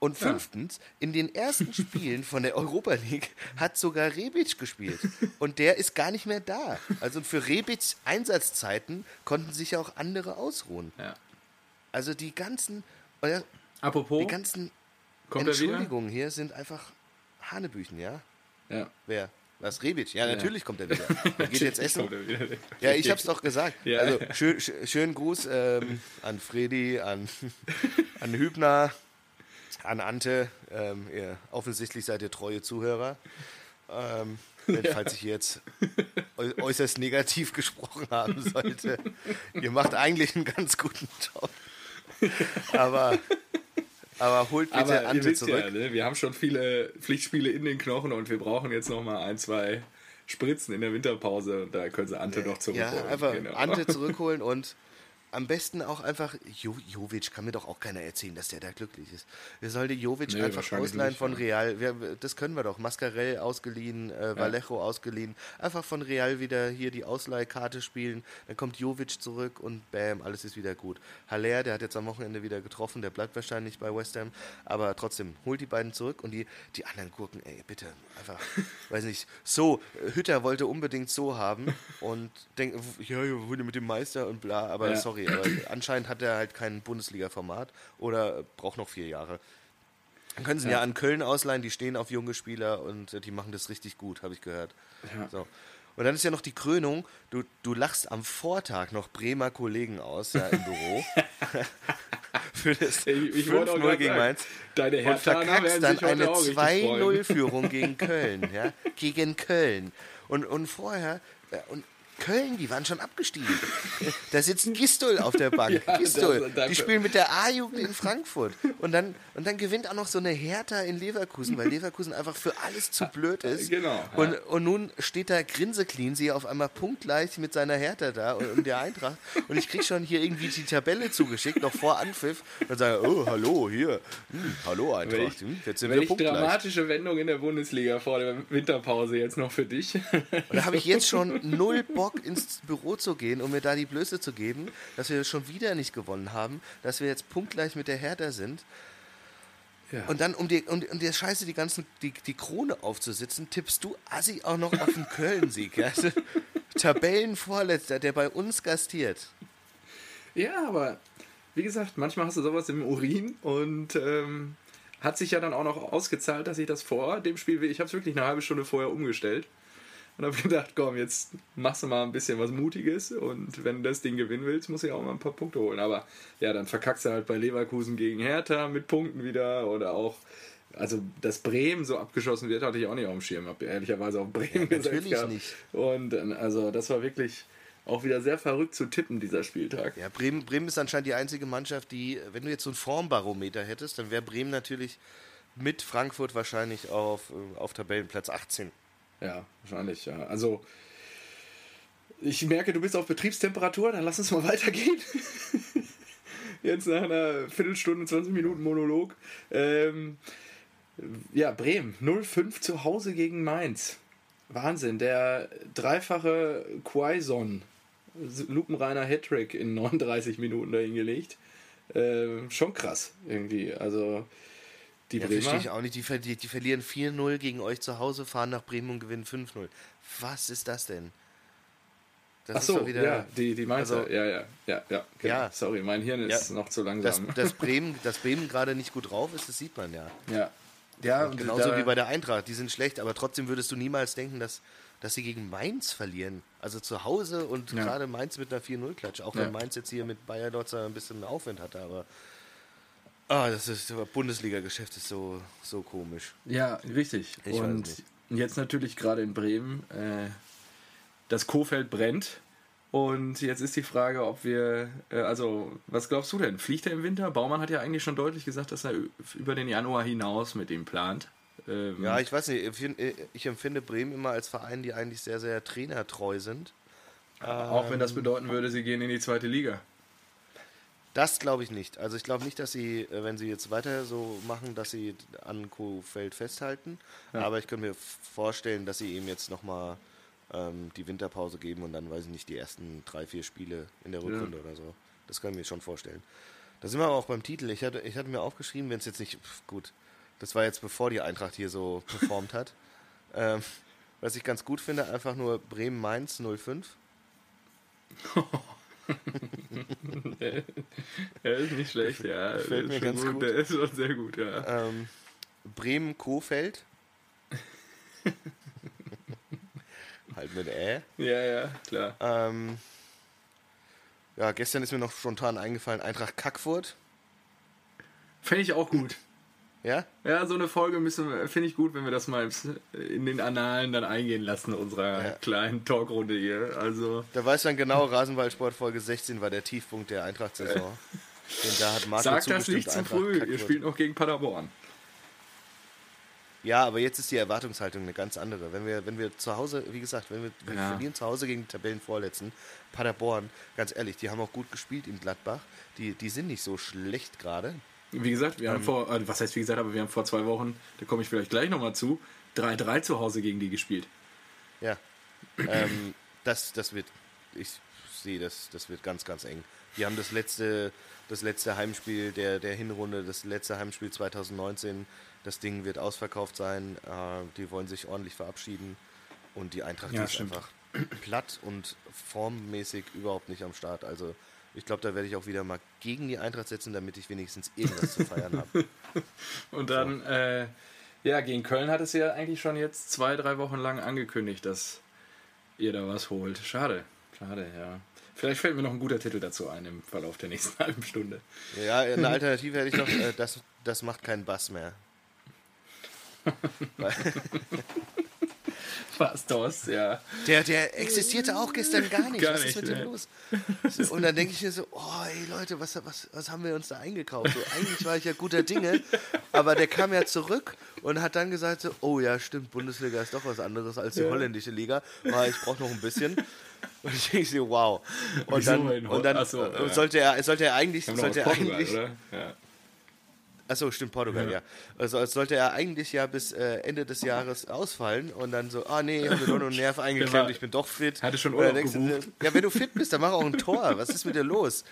Und fünftens, in den ersten Spielen von der Europa League hat sogar Rebic gespielt. Und der ist gar nicht mehr da. Also für Rebics Einsatzzeiten konnten sich ja auch andere ausruhen. Ja. Also die ganzen, oder Apropos, die ganzen kommt? Entschuldigungen hier sind einfach Hanebüchen, ja? Ja. Wer? Was, Rebic? Ja, natürlich kommt er wieder. Er geht jetzt essen. Ja, ich hab's doch gesagt. Ja. Also schön, schön, schönen Gruß ähm, an Fredi, an, an Hübner, an Ante. Ähm, ihr, offensichtlich seid ihr treue Zuhörer. Ähm, wenn, Falls ich jetzt äu äußerst negativ gesprochen haben sollte. Ihr macht eigentlich einen ganz guten Job. Aber, aber holt bitte Aber Ante zurück. ja, ne? wir haben schon viele Pflichtspiele in den Knochen und wir brauchen jetzt noch mal ein, zwei Spritzen in der Winterpause und da können sie Ante noch zurückholen. Ja, einfach Genau. Ante zurückholen und am besten auch einfach, jo Jovic kann mir doch auch keiner erzählen, dass der da glücklich ist. Wir sollten Jovic Nee, einfach ausleihen nicht, von ja. Real. Wir, das können wir doch. Mascarell ausgeliehen, äh, Vallejo ausgeliehen. Einfach von Real wieder hier die Ausleihkarte spielen. Dann kommt Jovic zurück und bam, alles ist wieder gut. Haller, der hat jetzt am Wochenende wieder getroffen, der bleibt wahrscheinlich bei West Ham. Aber trotzdem, holt die beiden zurück und die, die anderen Gurken, ey, bitte, einfach, weiß nicht. So, Hütter wollte unbedingt so haben und denkt, ja, ja, wurde mit dem Meister und bla, aber Ja. sorry, aber anscheinend hat er halt kein Bundesliga-Format oder braucht noch vier Jahre. Dann können sie ihn ja. an Köln ausleihen, die stehen auf junge Spieler und äh, die machen das richtig gut, habe ich gehört. Ja. So. Und dann ist ja noch die Krönung, du, du lachst am Vortag noch Bremer Kollegen aus, ja, im Büro. Für das Ich- ich wollte auch 5-0 grad gegen Mainz. deine und verkackst dann eine auch richtig freuen. 2-0-Führung gegen Köln, ja, gegen Köln. Und, und vorher, äh, und Köln, die waren schon abgestiegen. Da sitzt Gistol auf der Bank. Ja, Gistol. Die spielen mit der A-Jugend in Frankfurt. Und dann, und dann gewinnt auch noch so eine Hertha in Leverkusen, weil Leverkusen einfach für alles zu blöd ist. Genau. Und, und nun steht da Grinseklean, sie auf einmal punktgleich mit seiner Hertha da und, und der Eintracht. Und ich krieg schon hier irgendwie die Tabelle zugeschickt, noch vor Anpfiff. Und sage, oh, hallo, hier. Hm, hallo Eintracht. Hm, jetzt sind wir ich punktgleich. dramatische Wendung in der Bundesliga vor der Winterpause jetzt noch für dich. Und da habe ich jetzt schon null Bock ins Büro zu gehen, um mir da die Blöße zu geben, dass wir schon wieder nicht gewonnen haben, dass wir jetzt punktgleich mit der Hertha sind. Ja. Und dann, um dir um, um dir Scheiße die ganzen die, die Krone aufzusitzen, tippst du Assi auch noch auf den Köln-Sieg. Ja? Also, Tabellenvorletzter, der bei uns gastiert. Ja, aber wie gesagt, manchmal hast du sowas im Urin und ähm, hat sich ja dann auch noch ausgezahlt, dass ich das vor dem Spiel, ich habe es wirklich eine halbe Stunde vorher umgestellt und habe gedacht, komm, jetzt machst du mal ein bisschen was Mutiges und wenn du das Ding gewinnen willst, muss ich auch mal ein paar Punkte holen. Aber ja, dann verkackst du halt bei Leverkusen gegen Hertha mit Punkten wieder oder auch also, dass Bremen so abgeschossen wird, hatte ich auch nicht auf dem Schirm. Hab ehrlicherweise auf Bremen Ja, gesetzt natürlich gehabt. nicht. Und also, das war wirklich auch wieder sehr verrückt zu tippen, dieser Spieltag. Ja, Bremen, Bremen ist anscheinend die einzige Mannschaft, die, wenn du jetzt so ein Formbarometer hättest, dann wäre Bremen natürlich mit Frankfurt wahrscheinlich auf, äh, auf Tabellenplatz 18. Ja, wahrscheinlich, ja. Also, ich merke, du bist auf Betriebstemperatur, dann lass uns mal weitergehen. Jetzt nach einer Viertelstunde, 20 Minuten Monolog. Ähm, ja, Bremen, 0-5 zu Hause gegen Mainz. Wahnsinn, der dreifache Quaison, lupenreiner Hattrick in 39 Minuten dahin gelegt. Ähm, schon krass, irgendwie. Also, die Ja, Bremer. verstehe ich auch nicht. Die, ver- die, die verlieren 4-0 gegen euch zu Hause, fahren nach Bremen und gewinnen 5-0. Was ist das denn? Das Ach ist so, doch wieder. ja, die, die Mainzer. also- ja, ja, ja, ja, genau. Ja. Sorry, mein Hirn ist Ja. noch zu Dass, langsam. dass Bremen, dass Bremen gerade nicht gut drauf ist, das sieht man ja. ja. Ja, Und genauso wie bei der Eintracht. Die sind schlecht, aber trotzdem würdest du niemals denken, dass dass sie gegen Mainz verlieren. Also zu Hause und Ja. gerade Mainz mit einer 4-0-Klatsch. Auch Ja. wenn Mainz jetzt hier mit Bayer Dotzer ein bisschen Aufwind hatte, aber ah, das ist Bundesliga-Geschäft ist so, so komisch. Ja, richtig. Ich und jetzt natürlich gerade in Bremen, äh, das Kofeld brennt. Und jetzt ist die Frage, ob wir, äh, also, was glaubst du denn? Fliegt er im Winter? Baumann hat ja eigentlich schon deutlich gesagt, dass er über den Januar hinaus mit ihm plant. Ähm, Ja, ich weiß nicht, ich find- ich empfinde Bremen immer als Verein, die eigentlich sehr, sehr trainertreu sind. auch wenn das bedeuten würde, sie gehen in die zweite Liga. Das glaube ich nicht. Also ich glaube nicht, dass sie, äh, wenn sie jetzt weiter so machen, dass sie an Kofeld festhalten. Ja. Aber ich könnte mir vorstellen, dass sie ihm jetzt nochmal ähm, die Winterpause geben und dann, weiß ich nicht, die ersten drei, vier Spiele in der Rückrunde oder so. Das kann ich mir schon vorstellen. Da sind wir aber auch beim Titel. Ich hatte, ich hatte mir aufgeschrieben, wenn es jetzt nicht, pf, gut, das war jetzt bevor die Eintracht hier so performt hat. Ähm, was ich ganz gut finde, einfach nur Bremen-Mainz 05. Er ist nicht schlecht, ja. Ist mir ganz gut. Der ist schon sehr gut, ja. Ähm, Bremen-Kofeld. halt mit Ä. Ja, ja, klar. Ähm, ja, gestern ist mir noch spontan eingefallen, Eintracht Kackfurt. Fände ich auch gut. Ja? Ja, so eine Folge müssen finde ich gut, wenn wir das mal in den Annalen dann eingehen lassen, unserer Ja. kleinen Talkrunde hier. Also, Da weiß dann genau, Rasenballsport Folge 16 war der Tiefpunkt der Eintracht-Saison. Denn da hat Marco sag das nicht zu früh. Ihr spielt noch gegen Paderborn. Ja, aber jetzt ist die Erwartungshaltung eine ganz andere. Wenn wir, wenn wir zu Hause, wie gesagt, wenn wir, wir Ja. verlieren zu Hause gegen die Tabellenvorletzten, Paderborn, ganz ehrlich, die haben auch gut gespielt in Gladbach. Die, die sind nicht so schlecht gerade. Wie gesagt, wir Ähm. haben vor, äh, was heißt wie gesagt, aber wir haben vor zwei Wochen, da komme ich vielleicht gleich nochmal zu, 3-3 zu Hause gegen die gespielt. Ja. ähm, das, das wird, ich sehe, das, das wird ganz, ganz eng. Die haben das letzte, das letzte Heimspiel der, der Hinrunde, das letzte Heimspiel 2019. Das Ding wird ausverkauft sein. Äh, die wollen sich ordentlich verabschieden. Und die Eintracht Ja, ist stimmt. einfach platt und formmäßig überhaupt nicht am Start. Also ich glaube, da werde ich auch wieder mal gegen die Eintracht setzen, damit ich wenigstens irgendwas zu feiern habe. Und dann, äh, ja, gegen Köln hat es ja eigentlich schon jetzt zwei, drei Wochen lang angekündigt, dass ihr da was holt. Schade, schade, ja. Vielleicht fällt mir noch ein guter Titel dazu ein im Verlauf der nächsten halben Stunde. Ja, eine Alternative hätte ich noch, äh, das, das macht keinen Bass mehr. Weil, Was das, ja. Der, der existierte auch gestern gar nicht. Gar was nicht, ist mit dem ne. los? So, Und dann denke ich mir so, oh ey Leute, was, was, was haben wir uns da eingekauft? So, eigentlich war ich ja guter Dinge, aber der kam ja zurück und hat dann gesagt so, oh ja, stimmt, Bundesliga ist doch was anderes als die Ja. holländische Liga. Ah, ich brauche noch ein bisschen. Und ich denke so, wow. Und Wieso dann, und dann so, äh, sollte er, sollte er eigentlich, sollte er eigentlich? Ja. Achso, stimmt, Portugal, ja. Ja. Also als sollte er eigentlich ja bis äh, Ende des Jahres ausfallen und dann so, ah nee, ich habe mir doch noch einen Nerv eingeklemmt, ich bin doch fit. hatte schon Urlaub denkst gebucht. Ja, wenn du fit bist, dann mach auch ein Tor. Was ist mit dir los?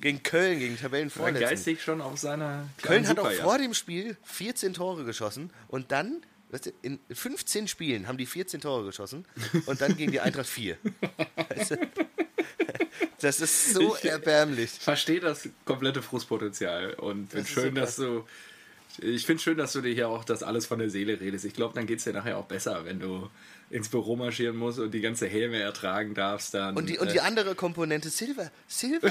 Gegen Köln, gegen Tabellenvorletzten. geistig schon auf seiner Köln hat auch vor dem Spiel 14 Tore geschossen und dann, weißt du, in 15 Spielen haben die 14 Tore geschossen und dann gegen die Eintracht 4. Weißt du? Das ist so Ich- erbärmlich. verstehe das komplette Frustpotenzial und finde schön, dass du. Ich finde schön, dass du dir hier auch das alles von der Seele redest. Ich glaube, dann geht es dir nachher auch besser, wenn du ins Büro marschieren musst und die ganze Helme ertragen darfst. Dann, Und die, und äh, die andere Komponente, Silva. Silva,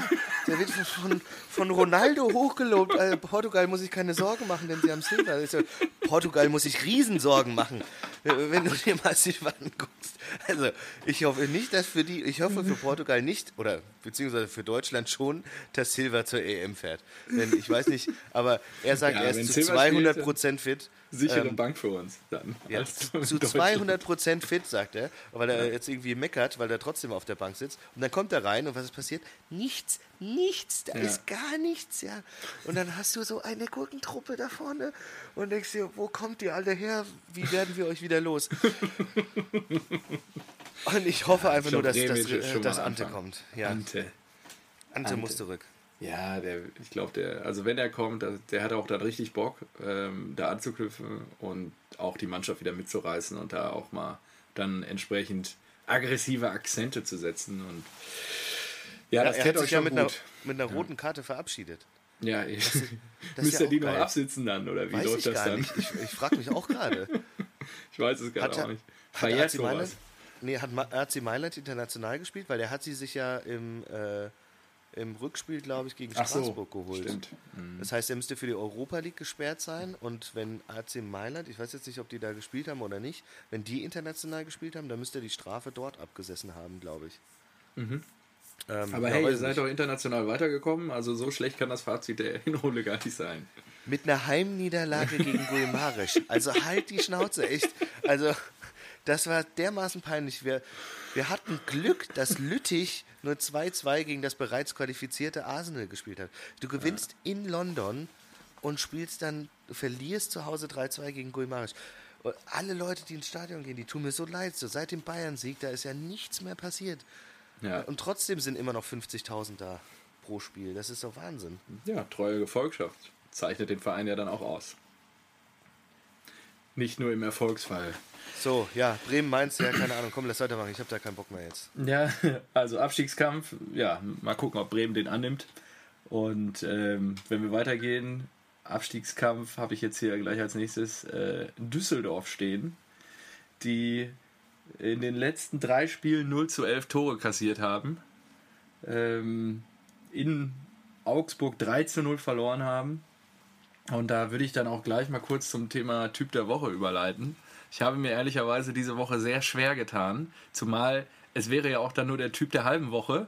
der wird von, von Ronaldo hochgelobt. Äh, Portugal muss sich keine Sorgen machen, denn sie haben Silva. Ja- Portugal muss sich Riesensorgen machen, wenn du dir mal Silva anguckst. Also, ich hoffe nicht, dass für die, ich hoffe für Portugal nicht, oder beziehungsweise für Deutschland schon, dass Silva zur EM fährt. Denn ich weiß nicht, aber er sagt, Ja, er ist zu Silva spielt, 200% fit. sichere ähm, Bank für uns dann. Ja, zu Deutschland. 200% fit, sagt er, weil er jetzt irgendwie meckert, weil er trotzdem auf der Bank sitzt. Und dann kommt er rein und was ist passiert? Nichts, nichts, da Ja. ist gar nichts, ja. Und dann hast du so eine Gurkentruppe da vorne und denkst dir, wo kommt ihr alle her? Wie werden wir euch wieder los? Und ich hoffe einfach nur, dass, dass, ist schon dass mal Ante Anfang. kommt. Ja, Ante. Ante, Ante. muss zurück. Ja, der, ich glaube, der, also wenn er kommt, der, der hat auch dann richtig Bock, ähm, da anzuknüpfen und auch die Mannschaft wieder mitzureißen und da auch mal dann entsprechend aggressive Akzente zu setzen. Und ja, das er hat euch sich ja mit einer, mit einer roten Karte verabschiedet. ja, ich, das ist müsst ja ihr die auch noch geil. absitzen dann, oder wie Weiß läuft ich das gar dann? nicht. Ich, ich frage mich auch gerade. Ich weiß es gerade er- auch nicht. hat Verjährt AC Mailand- sowas. nee, hat AC Mailand international gespielt, weil der hat sie sich ja im, äh, im Rückspiel, glaube ich, gegen Straßburg so, geholt. Stimmt. Mhm. Das heißt, er müsste für die Europa League gesperrt sein und wenn AC Mailand, ich weiß jetzt nicht, ob die da gespielt haben oder nicht, wenn die international gespielt haben, dann müsste er die Strafe dort abgesessen haben, glaube ich. Mhm. Ähm, Aber hey, ihr seid doch international weitergekommen, also so schlecht kann das Fazit der Hinrunde gar nicht sein. Mit einer Heimniederlage gegen Guimarisch. Also halt die Schnauze, echt. Also, das war dermaßen peinlich. Wir, wir hatten Glück, dass Lüttich nur 2-2 gegen das bereits qualifizierte Arsenal gespielt hat. Du gewinnst ja. in London und spielst dann, verlierst zu Hause 3-2 gegen Guimarisch. Alle Leute, die ins Stadion gehen, die tun mir so leid. So seit dem Bayern-Sieg, da ist ja nichts mehr passiert. Ja. Und trotzdem sind immer noch 50.000 da pro Spiel. Das ist doch Wahnsinn. Ja, treue Gefolgschaft zeichnet den Verein ja dann auch aus. Nicht nur im Erfolgsfall. So, ja, Bremen meinst ja, keine Ahnung, komm, lass weitermachen, ich habe da keinen Bock mehr jetzt. Ja, also Abstiegskampf, ja, mal gucken, ob Bremen den annimmt. Und ähm, wenn wir weitergehen, Abstiegskampf habe ich jetzt hier gleich als nächstes äh, Düsseldorf stehen, die in den letzten drei Spielen 0 zu 11 Tore kassiert haben. Ähm, in Augsburg 3 zu 0 verloren haben. Und da würde ich dann auch gleich mal kurz zum Thema Typ der Woche überleiten. Ich habe mir ehrlicherweise diese Woche sehr schwer getan, zumal es wäre ja auch dann nur der Typ der halben Woche.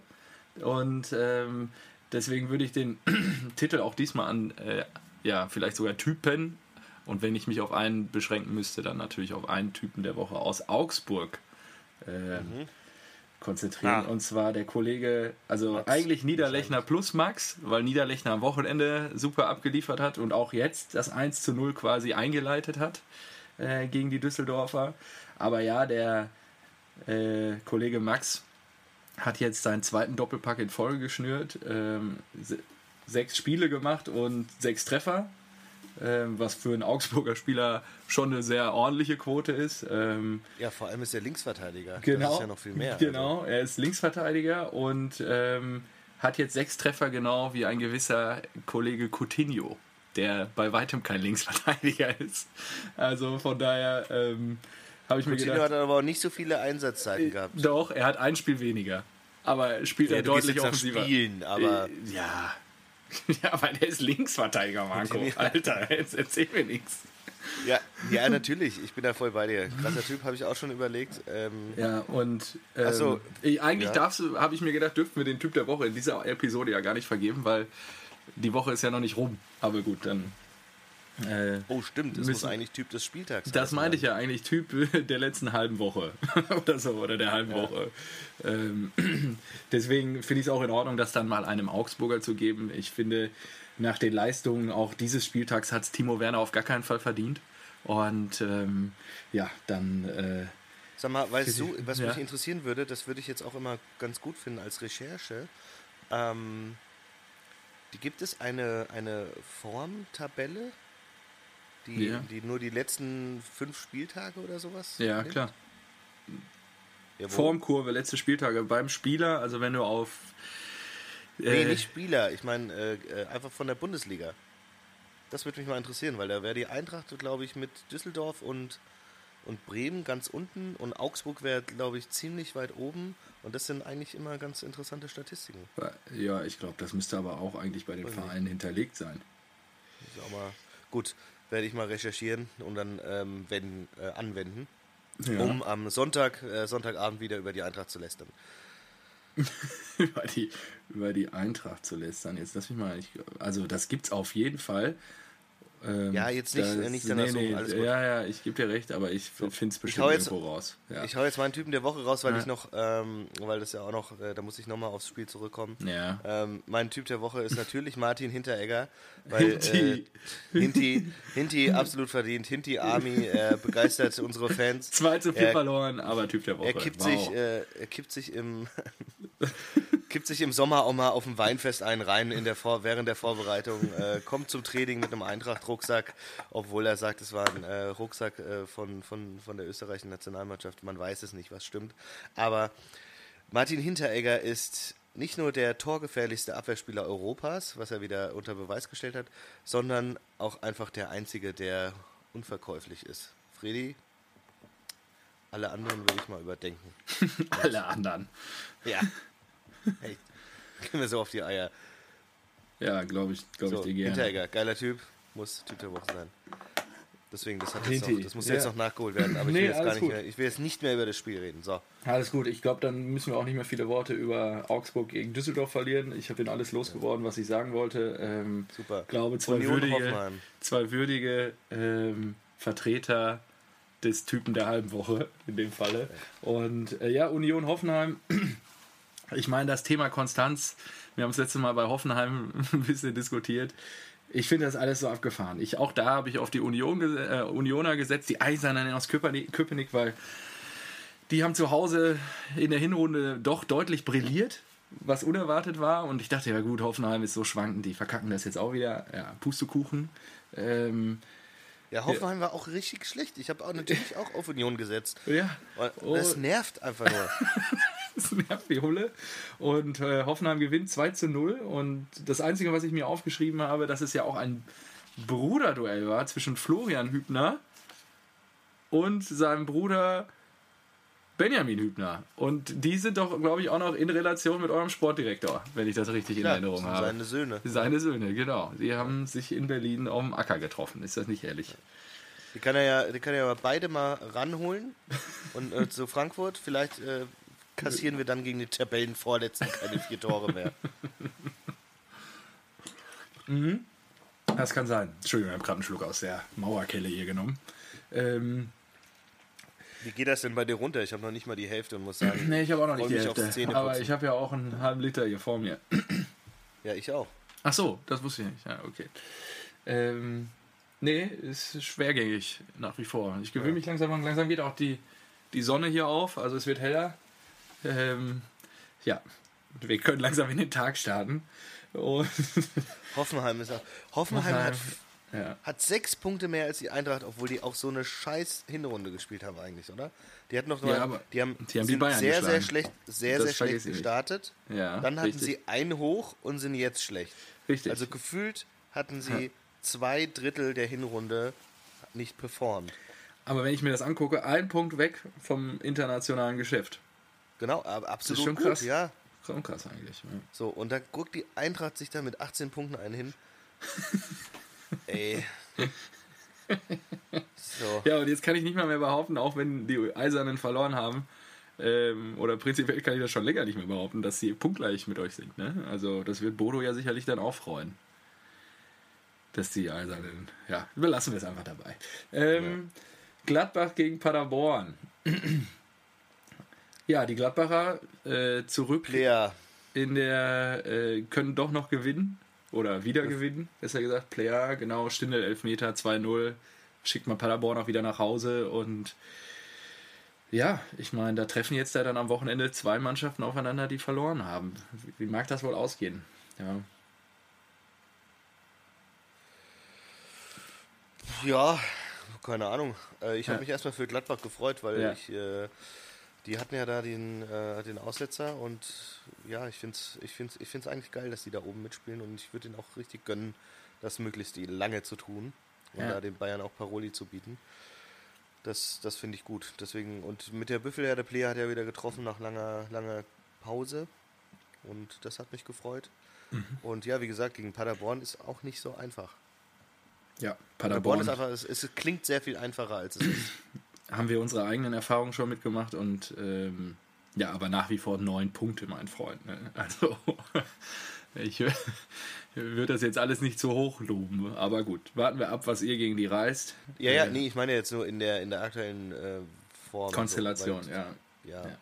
Und ähm, deswegen würde ich den Titel auch diesmal an, äh, ja, vielleicht sogar Typen und wenn ich mich auf einen beschränken müsste, dann natürlich auf einen Typen der Woche aus Augsburg äh, mhm. konzentrieren. Ah. Und zwar der Kollege, also Max. eigentlich Niederlechner plus Max, weil Niederlechner am Wochenende super abgeliefert hat und auch jetzt das 1 zu 0 quasi eingeleitet hat äh, gegen die Düsseldorfer. Aber ja, der äh, Kollege Max hat jetzt seinen zweiten Doppelpack in Folge geschnürt, ähm, sechs Spiele gemacht und sechs Treffer was für einen Augsburger Spieler schon eine sehr ordentliche Quote ist. Ähm, ja, vor allem ist er Linksverteidiger. Genau. Das ist ja noch viel mehr. Genau, also. er ist Linksverteidiger und ähm, hat jetzt sechs Treffer genau wie ein gewisser Kollege Coutinho, der bei weitem kein Linksverteidiger ist. Also von daher ähm, habe ich Coutinho mir gedacht... hat aber auch nicht so viele Einsatzzeiten äh, gehabt. Doch, er hat ein Spiel weniger. Aber spielt ja, er deutlich offensiver. Spielen, aber... Äh, ja, Ja, aber der ist Linksverteidiger, Marco. Alter, jetzt erzähl mir nichts. Ja, ja, natürlich. Ich bin da voll bei dir. Krasser Typ, habe ich auch schon überlegt. Ähm, ja, und ähm, so, eigentlich ja. darfst du, habe ich mir gedacht, dürften wir den Typ der Woche in dieser Episode ja gar nicht vergeben, weil die Woche ist ja noch nicht rum. Aber gut, dann äh, oh, stimmt, es muss eigentlich Typ des Spieltags Das meinte ich ja eigentlich, Typ der letzten halben Woche oder so, oder der halben ja. Woche. Ähm, deswegen finde ich es auch in Ordnung, das dann mal einem Augsburger zu geben. Ich finde, nach den Leistungen auch dieses Spieltags hat es Timo Werner auf gar keinen Fall verdient. Und ähm, ja, dann. Äh, Sag mal, weißt du, was ja. mich interessieren würde, das würde ich jetzt auch immer ganz gut finden als Recherche. Ähm, gibt es eine, eine Formtabelle die, ja. die nur die letzten fünf Spieltage oder sowas? Ja, nimmt? klar. Ja, Formkurve, letzte Spieltage beim Spieler, also wenn du auf. Äh, nee, nicht Spieler, ich meine äh, äh, einfach von der Bundesliga. Das würde mich mal interessieren, weil da wäre die Eintracht, glaube ich, mit Düsseldorf und, und Bremen ganz unten und Augsburg wäre, glaube ich, ziemlich weit oben. Und das sind eigentlich immer ganz interessante Statistiken. Ja, ich glaube, das müsste aber auch eigentlich bei den Vereinen hinterlegt sein. Ist auch mal gut werde ich mal recherchieren und dann ähm, wenn, äh, anwenden, ja. um am Sonntag, äh, Sonntagabend wieder über die Eintracht zu lästern. über, die, über die Eintracht zu lästern. Jetzt lass mich mal, ich, also das gibt's auf jeden Fall. Ähm, ja, jetzt nicht, das, nicht danach nee, nee, so, Ja, ja, ich gebe dir recht, aber ich so. finde es bestimmt jetzt, irgendwo raus. Ja. Ich hau jetzt meinen Typen der Woche raus, weil ja. ich noch, ähm, weil das ja auch noch, äh, da muss ich nochmal aufs Spiel zurückkommen. Ja. Ähm, mein Typ der Woche ist natürlich Martin Hinteregger, weil Hinti. Äh, Hinti, Hinti absolut verdient. Hinti Army äh, begeistert unsere Fans. 2 zu 4 verloren, aber Typ der Woche. Er kippt, wow. sich, äh, er kippt sich im kippt sich im Sommer auch mal auf ein Weinfest ein rein in der Vor während der Vorbereitung, äh, kommt zum Training mit einem Eintracht-Rucksack, obwohl er sagt, es war ein äh, Rucksack äh, von, von, von der österreichischen Nationalmannschaft. Man weiß es nicht, was stimmt. Aber Martin Hinteregger ist nicht nur der torgefährlichste Abwehrspieler Europas, was er wieder unter Beweis gestellt hat, sondern auch einfach der einzige, der unverkäuflich ist. Fredi, Alle anderen würde ich mal überdenken. Alle anderen. Ja. Echt. Gehen wir so auf die Eier. Ja, glaube ich, glaube So, ich dir gerne. Hinteregger, geiler Typ, muss Typ der Woche sein. Deswegen, das, hat jetzt noch, das muss ja. jetzt noch nachgeholt werden. Aber ich, Nee, will jetzt gar nicht gut. mehr, ich will jetzt nicht mehr über das Spiel reden. So. Alles gut, ich glaube, dann müssen wir auch nicht mehr viele Worte über Augsburg gegen Düsseldorf verlieren. Ich habe den alles losgeworden, was ich sagen wollte. Ähm, Super. glaube, zwei Union würdige, Hoffenheim. zwei würdige ähm, Vertreter des Typen der halben Woche in dem Falle. Und äh, ja, Union Hoffenheim. Ich meine, das Thema Konstanz, wir haben es letzte Mal bei Hoffenheim ein bisschen diskutiert. Ich finde das alles so abgefahren. Ich, auch da habe ich auf die Union, äh, Unioner gesetzt, die Eisernen aus Köpenick, Köpenick, weil die haben zu Hause in der Hinrunde doch deutlich brilliert, was unerwartet war. Und ich dachte, ja gut, Hoffenheim ist so schwankend, die verkacken das jetzt auch wieder. Ja, Pustekuchen. Ähm, Ja, Hoffenheim war auch richtig schlecht. Ich habe auch natürlich auch auf Union gesetzt. ja, Und Das Oh. nervt einfach nur. das nervt wie Hulle. Und äh, Hoffenheim gewinnt 2 zu 0. Und das Einzige, was ich mir aufgeschrieben habe, dass es ja auch ein Bruderduell war zwischen Florian Hübner und seinem Bruder Benjamin Hübner. Und die sind doch, glaube ich, auch noch in Relation mit eurem Sportdirektor, wenn ich das richtig in Ja, Erinnerung habe. seine Söhne. Seine Söhne, genau. Die haben sich in Berlin auf dem Acker getroffen. Ist das nicht ehrlich? Die kann er ja, die kann er ja beide mal ranholen und äh, zu Frankfurt. Vielleicht äh, kassieren wir dann gegen die Tabellenvorletzten keine vier Tore mehr. Das kann sein. Entschuldigung, ich habe gerade einen Schluck aus der Mauerkelle hier genommen. Ähm, Wie geht das denn bei dir runter? Ich habe noch nicht mal die Hälfte und muss sagen, nee, ich habe auch noch nicht die Hälfte. Aber ich habe ja auch einen halben Liter hier vor mir. ja, ich auch. Ach so, das wusste ich nicht. Ja, okay. Ähm, nee, ist schwergängig nach wie vor. Ich gewöhne mich langsam und langsam geht auch die, die Sonne hier auf, also es wird heller. Ähm, ja, wir können langsam in den Tag starten. Und Hoffenheim ist auch. Hoffenheim, hat, ja. hat sechs Punkte mehr als die Eintracht, obwohl die auch so eine scheiß Hinrunde gespielt haben eigentlich, oder? Die hatten noch Ja, mal, aber die haben, die haben die Bayern sehr, sehr schlecht, sehr, Das sehr schlecht gestartet. Ja, Dann hatten richtig. sie einen hoch und sind jetzt schlecht. Richtig. Also gefühlt hatten sie zwei Drittel der Hinrunde nicht performt. Aber wenn ich mir das angucke, ein Punkt weg vom internationalen Geschäft. Genau, absolut schon gut, krass. ja. Schon krass eigentlich. Ja. So, und da guckt die Eintracht sich da mit 18 Punkten einen hin. Ey. So. Ja, und jetzt kann ich nicht mal mehr behaupten, auch wenn die Eisernen verloren haben, ähm, oder prinzipiell kann ich das schon länger nicht mehr behaupten, dass sie punktgleich mit euch sind. Ne? Also das wird Bodo ja sicherlich dann auch freuen. Dass die Eisernen, ja, überlassen wir es einfach dabei. Ähm, Gladbach gegen Paderborn. Ja, die Gladbacher äh, zurück Player. in der, äh, können doch noch gewinnen. Oder wieder gewinnen, besser gesagt. Player, genau, Stindel Elfmeter 2-0. Schickt man Paderborn auch wieder nach Hause. Und ja, ich meine, da treffen jetzt ja dann am Wochenende zwei Mannschaften aufeinander, die verloren haben. Wie, mag das wohl ausgehen? Ja. Ja, keine Ahnung. Äh, ich habe Ja. mich erstmal für Gladbach gefreut, weil Ja. ich. Äh, die hatten ja da den, äh, den Aussetzer und ja, ich finde es ich find's, ich find's eigentlich geil, dass die da oben mitspielen und ich würde ihnen auch richtig gönnen, das möglichst die lange zu tun und Ja. da den Bayern auch Paroli zu bieten. Das, das finde ich gut. Deswegen, und mit der Büffel, ja, der Player hat ja wieder getroffen nach langer, langer Pause. Und das hat mich gefreut. Mhm. Und ja, wie gesagt, gegen Paderborn ist auch nicht so einfach. Ja, Paderborn Paderborn ist einfach, es, es klingt sehr viel einfacher, als es ist. haben wir unsere eigenen Erfahrungen schon mitgemacht und ähm, ja, aber nach wie vor neun Punkte, mein Freund. Ne? Also ich würde das jetzt alles nicht zu hoch loben, aber gut, warten wir ab, was ihr gegen die reißt. Ja, ja, Äh, nee, ich meine jetzt nur in der, in der aktuellen äh, Form. Konstellation, so, ja. ja. Ja.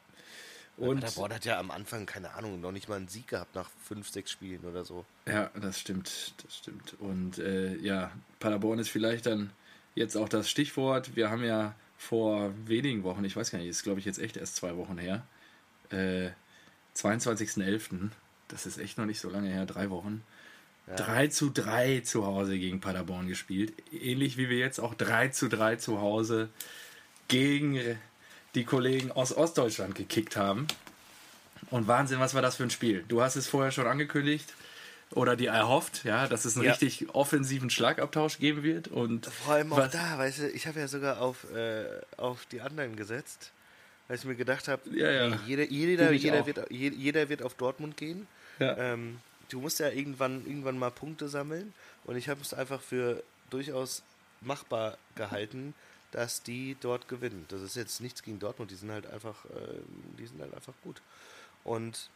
Und Und Paderborn hat ja am Anfang, keine Ahnung, noch nicht mal einen Sieg gehabt nach fünf, sechs Spielen oder so. ja, das stimmt, das stimmt. Und äh, ja, Paderborn ist vielleicht dann jetzt auch das Stichwort. Wir haben ja vor wenigen Wochen, ich weiß gar nicht, ist glaube ich jetzt echt erst zwei Wochen her, äh, 22.11., das ist echt noch nicht so lange her, drei Wochen, 3 zu 3 zu Hause gegen Paderborn gespielt. Ähnlich wie wir jetzt auch 3 zu 3 zu Hause gegen die Kollegen aus Ostdeutschland gekickt haben. Und Wahnsinn, was war das für ein Spiel? Du hast es vorher schon angekündigt oder dir erhofft, ja, dass es einen Ja. richtig offensiven Schlagabtausch geben wird. Und Vor allem auch da, weißt du, ich habe ja sogar auf, äh, auf die anderen gesetzt. weil ich mir gedacht habe, Ja, ja. jeder, jeder, jeder, auch. wird, je- jeder wird auf Dortmund gehen. Ja. Ähm, du musst ja irgendwann, irgendwann mal Punkte sammeln und ich habe es einfach für durchaus machbar gehalten, dass die dort gewinnen. Das ist jetzt nichts gegen Dortmund, die sind halt einfach, ähm, die sind halt einfach gut. Und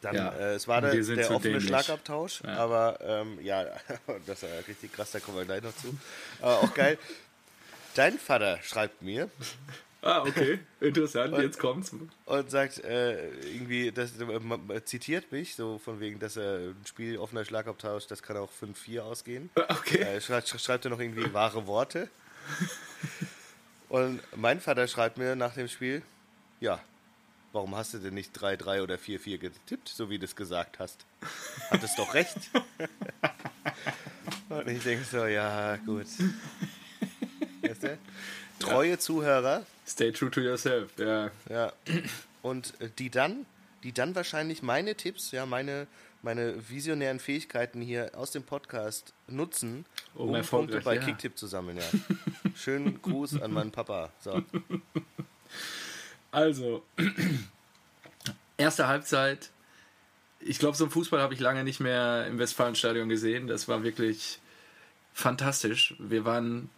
dann, Ja, äh, es war und der, der offene dämlich. Schlagabtausch, Ja. aber ähm, ja, das war richtig krass, da kommen wir gleich noch zu. Aber auch geil. Dein Vater schreibt mir, Ah, okay. Interessant, jetzt kommt's. und sagt äh, irgendwie, das, äh, zitiert mich, so von wegen, dass er ein Spiel offener Schlagabtausch, das kann auch 5-4 ausgehen. Okay. Äh, schreibt, schreibt er noch irgendwie wahre Worte. Und mein Vater schreibt mir nach dem Spiel, ja, warum hast du denn nicht 3-3 oder 4-4 getippt, so wie du es gesagt hast? Hattest doch recht. Und ich denke so, ja, gut. Weißt du? Treue Zuhörer, Stay true to yourself, ja. ja. Und äh, die dann, die dann wahrscheinlich meine Tipps, ja, meine, meine visionären Fähigkeiten hier aus dem Podcast nutzen, Um um, Punkte bei ja. Kicktip zu sammeln, ja. Schönen Gruß an meinen Papa. So. Also, erste Halbzeit. Ich glaube, so einen Fußball habe ich lange nicht mehr im Westfalenstadion gesehen. Das war wirklich fantastisch. Wir waren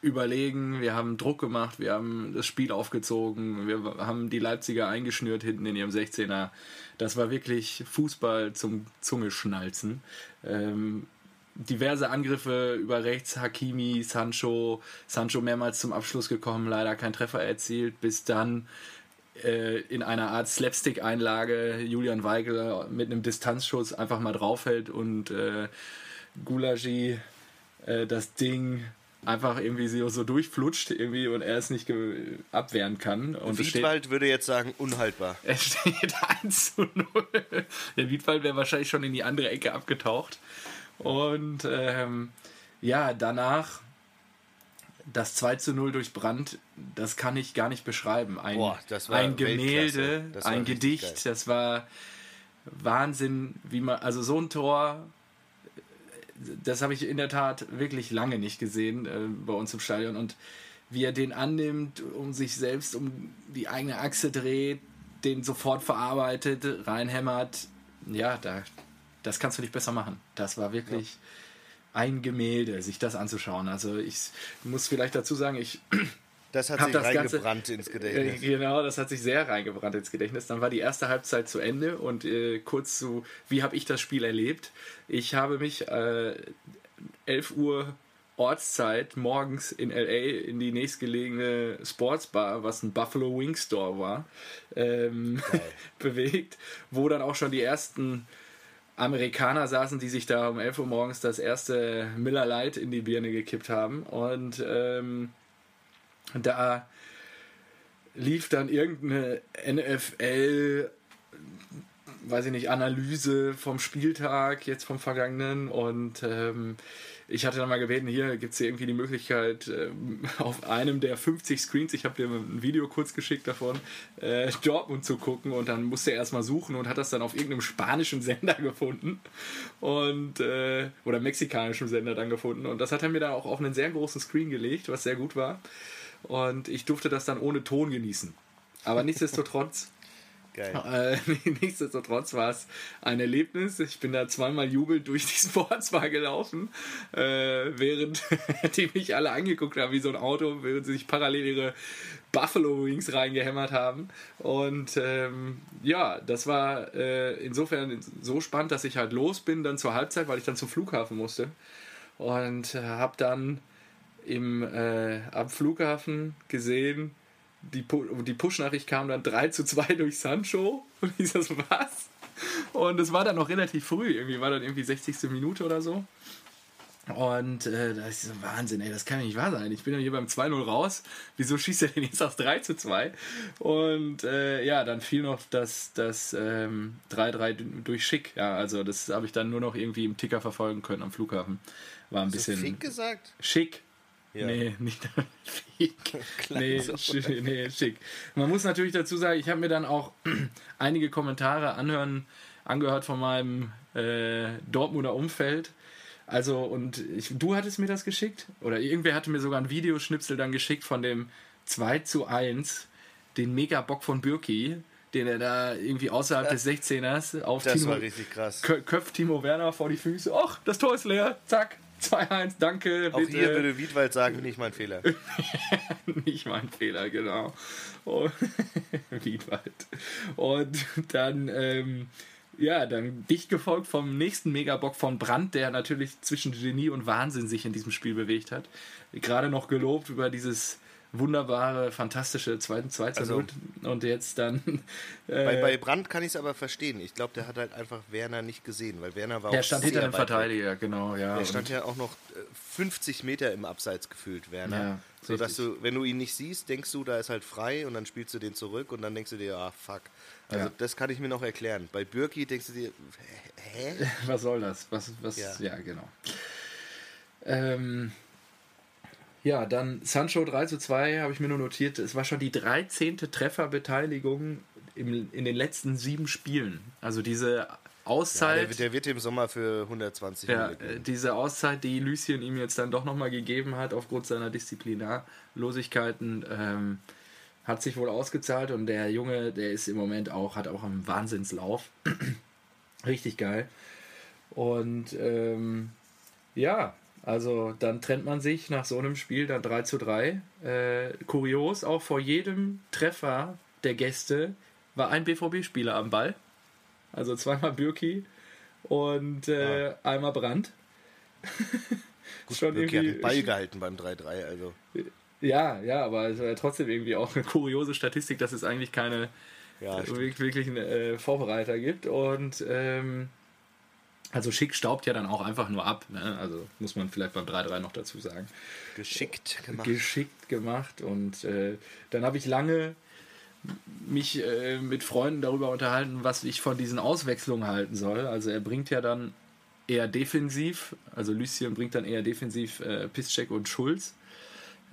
überlegen, wir haben Druck gemacht, wir haben das Spiel aufgezogen, wir haben die Leipziger eingeschnürt hinten in ihrem 16er. Das war wirklich Fußball zum Zungeschnalzen. Ähm, diverse Angriffe über rechts, Hakimi, Sancho, Sancho mehrmals zum Abschluss gekommen, leider kein Treffer erzielt, bis dann äh, in einer Art Slapstick-Einlage Julian Weigel mit einem Distanzschuss einfach mal draufhält und äh, Gulagi äh, das Ding einfach irgendwie so, so durchflutscht irgendwie und er es nicht abwehren kann. Und es steht, Wiedwald würde jetzt sagen, unhaltbar. es steht 1 zu 0. Der Wiedwald wäre wahrscheinlich schon in die andere Ecke abgetaucht. Und ähm, ja, danach das 2 zu 0 durch Brand, das kann ich gar nicht beschreiben. Ein, Boah, ein Gemälde, ein Gedicht, geil. das war Wahnsinn, wie man, also so ein Tor, das habe ich in der Tat wirklich lange nicht gesehen äh, bei uns im Stadion. Und wie er den annimmt, um sich selbst um die eigene Achse dreht, den sofort verarbeitet, reinhämmert, ja, da, das kannst du nicht besser machen. Das war wirklich ein Gemälde, sich das anzuschauen. Also ich muss vielleicht dazu sagen, ich Das hat sich das Ganze- reingebrannt ins äh, Gedächtnis. Genau, das hat sich sehr reingebrannt ins Gedächtnis. Dann war die erste Halbzeit zu Ende und äh, kurz zu, wie habe ich das Spiel erlebt? Ich habe mich äh, 11 Uhr Ortszeit morgens in LA in die nächstgelegene Sportsbar, was ein Buffalo Wing Store war, ähm, bewegt, wo dann auch schon die ersten Amerikaner saßen, die sich da um 11 Uhr morgens das erste Miller Light in die Birne gekippt haben. Und ähm, da lief dann irgendeine NFL, weiß ich nicht, Analyse vom Spieltag, jetzt vom vergangenen. Und ähm, ich hatte dann mal gebeten, hier gibt es hier irgendwie die Möglichkeit, ähm, auf einem der 50 Screens, ich habe dir ein Video kurz geschickt davon, äh, Dortmund zu gucken. Und dann musste er erstmal suchen und hat das dann auf irgendeinem spanischen Sender gefunden. Und, äh, oder mexikanischen Sender dann gefunden. Und das hat er mir dann auch auf einen sehr großen Screen gelegt, was sehr gut war. Und ich durfte das dann ohne Ton genießen. Aber nichtsdestotrotz, Geil. äh, nichtsdestotrotz war es ein Erlebnis. Ich bin da zweimal jubelnd durch die Sportsbar gelaufen, äh, während die mich alle angeguckt haben wie so ein Auto, während sie sich parallel ihre Buffalo Wings reingehämmert haben. Und ähm, ja, das war äh, insofern so spannend, dass ich halt los bin dann zur Halbzeit, weil ich dann zum Flughafen musste. Und äh, habe dann im, äh, am Flughafen gesehen, die, die Push-Nachricht kam dann 3 zu 2 durch Sancho. Und ich so, was? Und es war dann noch relativ früh, irgendwie war dann irgendwie 60. Minute oder so. Und äh, da ist so, Wahnsinn, ey, das kann ja nicht wahr sein. Ich bin ja hier beim 2-0 raus. Wieso schießt er denn jetzt aufs 3 zu 2? Und äh, ja, dann fiel noch das, das ähm, 3-3 durch Schick. Ja, also das habe ich dann nur noch irgendwie im Ticker verfolgen können am Flughafen. War ein Hast bisschen Fick gesagt? schick. Ja. Nee, nicht nee, sch- nee, schick. Man muss natürlich dazu sagen, ich habe mir dann auch einige Kommentare anhören, angehört von meinem äh, Dortmunder Umfeld. Also, und ich, du hattest mir das geschickt? Oder irgendwer hatte mir sogar ein Videoschnipsel dann geschickt von dem 2 zu 1 den Megabock von Bürki, den er da irgendwie außerhalb des 16ers auf Das Timo, war richtig krass. Kö- köpft Timo Werner vor die Füße. Och, das Tor ist leer. Zack. 2-1, danke. Auch bitte. hier würde Wiedwald sagen, nicht mein Fehler. Nicht mein Fehler, genau. Und, Wiedwald. Und dann, ähm, ja, dann dicht gefolgt vom nächsten Megabock von Brandt, der natürlich zwischen Genie und Wahnsinn sich in diesem Spiel bewegt hat. Gerade noch gelobt über dieses wunderbare, fantastische 2 2 zu Also- 0. Und jetzt dann. Äh, Bei, bei Brandt kann ich es aber verstehen. Ich glaube, der hat halt einfach Werner nicht gesehen, weil Werner war der auch stand sehr hinter dem. Verteidiger, genau, ja. Der stand ja auch noch äh, 50 Meter im Abseits gefühlt, Werner. Ja, so dass du, wenn du ihn nicht siehst, denkst du, da ist halt frei und dann spielst du den zurück und dann denkst du dir, ah fuck. Also Ja. das kann ich mir noch erklären. Bei Bürki denkst du dir, hä? Was soll das? Was, was, ja. Ja. genau. Ähm, ja, dann Sancho 3 zu 2 habe ich mir nur notiert. Es war schon die 13. Trefferbeteiligung im, in den letzten sieben Spielen. Also diese Ja, Auszeit. der, der wird im Sommer für 120 Ja, äh, diese Auszeit, die Lucien ihm jetzt dann doch nochmal gegeben hat, aufgrund seiner Disziplinarlosigkeiten, ähm, hat sich wohl ausgezahlt und der Junge, der ist im Moment auch, hat auch einen Wahnsinnslauf. Richtig geil. Und ähm, ja, also dann trennt man sich nach so einem Spiel dann 3 zu 3. Äh, kurios, auch vor jedem Treffer der Gäste war ein BVB-Spieler am Ball. Also zweimal Bürki und äh, einmal Brandt. Gut, schon Bürki hat irgendwie- den Ball gehalten beim 3-3. Also Ja, ja, aber es war ja trotzdem irgendwie auch eine kuriose Statistik, dass es eigentlich keine ja, wirklich, wirklich einen äh, Vorbereiter gibt. Und ähm, also Schick staubt ja dann auch einfach nur ab. Ne? Also muss man vielleicht beim 3-3 noch dazu sagen. geschickt gemacht. Geschickt gemacht. Und äh, dann habe ich lange mich äh, mit Freunden darüber unterhalten, was ich von diesen Auswechslungen halten soll. Also er bringt ja dann eher defensiv, also Lucien bringt dann eher defensiv äh, Piszczek und Schulz.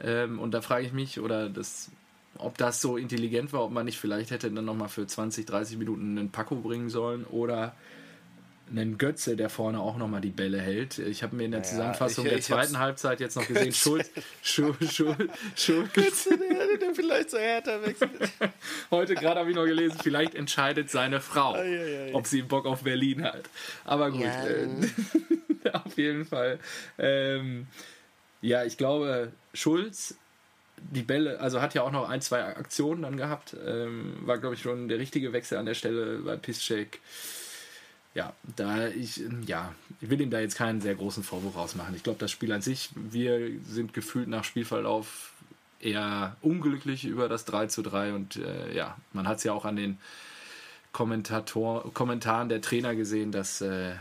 Ähm, und da frage ich mich, oder das, ob das so intelligent war, ob man nicht vielleicht hätte dann nochmal für 20, 30 Minuten einen Paco bringen sollen oder einen Götze, der vorne auch nochmal die Bälle hält. Ich habe mir in der Naja, Zusammenfassung ich- der ich zweiten Halbzeit jetzt noch gesehen, Schulz, Schulz, Schulz, Schulz. der, der vielleicht so härter wechselt. Heute gerade habe ich noch gelesen, vielleicht entscheidet seine Frau, Ei, ei, ei. ob sie Bock auf Berlin hat. Aber gut, Ja. äh, auf jeden Fall. Ähm, ja, ich glaube, Schulz, die Bälle, also hat ja auch noch ein, zwei Aktionen dann gehabt. Ähm, war, glaube ich, schon der richtige Wechsel an der Stelle bei Piszczek. Ja, da ich, ja, ich will ihm da jetzt keinen sehr großen Vorwurf rausmachen. Ich glaube, das Spiel an sich, wir sind gefühlt nach Spielverlauf eher unglücklich über das 3 zu 3 und äh, ja, man hat es ja auch an den Kommentator, Kommentaren der Trainer gesehen, dass äh,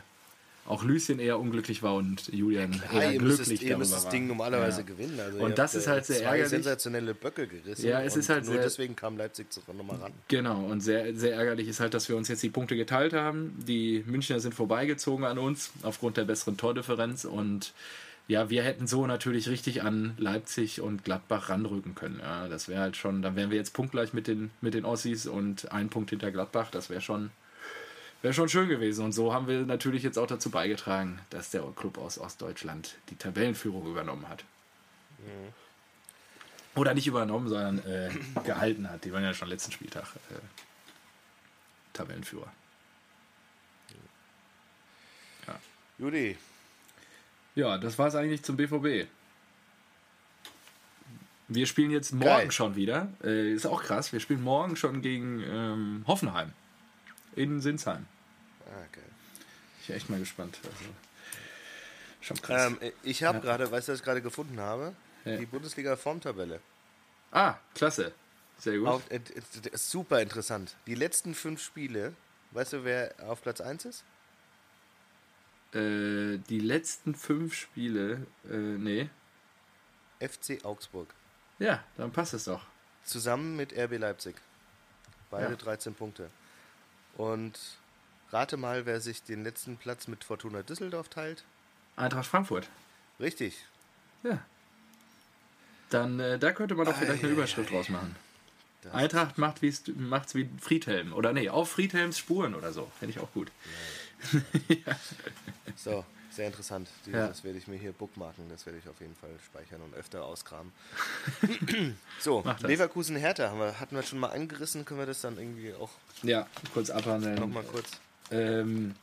auch Lucien eher unglücklich war und Julian Ja, eher ihr glücklich das, ihr müsst das. Ding normalerweise Ja. gewinnen. Also Und das ist äh, halt sehr zwei ärgerlich. sensationelle Böcke gerissen. Ja, es ist halt nur sehr- deswegen kam Leipzig nochmal ran. Genau, und sehr, sehr ärgerlich ist halt, dass wir uns jetzt die Punkte geteilt haben. Die Münchner sind vorbeigezogen an uns aufgrund der besseren Tordifferenz und ja, wir hätten so natürlich richtig an Leipzig und Gladbach ranrücken können. Ja, das wäre halt schon, dann wären wir jetzt punktgleich mit den, mit den Ossis und ein Punkt hinter Gladbach. Das wäre schon, wäre schon schön gewesen. Und so haben wir natürlich jetzt auch dazu beigetragen, dass der Club aus Ostdeutschland die Tabellenführung übernommen hat. Oder nicht übernommen, sondern äh, gehalten hat. Die waren ja schon letzten Spieltag äh, Tabellenführer. Judy, Ja, das war es eigentlich zum BVB. Wir spielen jetzt morgen Geil. schon wieder. Äh, ist auch krass. Wir spielen morgen schon gegen ähm, Hoffenheim in Sinsheim. ah, geil. Ich bin echt mal gespannt. Also, schon krass. Ähm, ich habe gerade, weißt du, was ich gerade gefunden habe? Ja. Die Bundesliga-Formtabelle. ah, klasse. Sehr gut. Auf, äh, super interessant. Die letzten fünf Spiele, weißt du, wer auf Platz 1 ist? Äh, die letzten fünf Spiele, äh, nee. FC Augsburg. Ja, dann passt es doch. Zusammen mit RB Leipzig. Beide Ja. 13 Punkte. Und rate mal, wer sich den letzten Platz mit Fortuna Düsseldorf teilt. Eintracht Frankfurt. Richtig. Ja. Dann, äh, da könnte man doch vielleicht eine Ei, Überschrift draus machen. Das- Eintracht macht wie's, macht's wie Friedhelm. Oder nee, auf Friedhelms Spuren oder so. Fände ich auch gut. So, Sehr interessant. Die, Ja. Das werde ich mir hier bookmarken. Das werde ich auf jeden Fall speichern und öfter ausgraben. so. Leverkusen Hertha haben wir, hatten wir schon mal angerissen. Können wir das dann irgendwie auch Ja, kurz abhandeln. nochmal kurz? Ähm,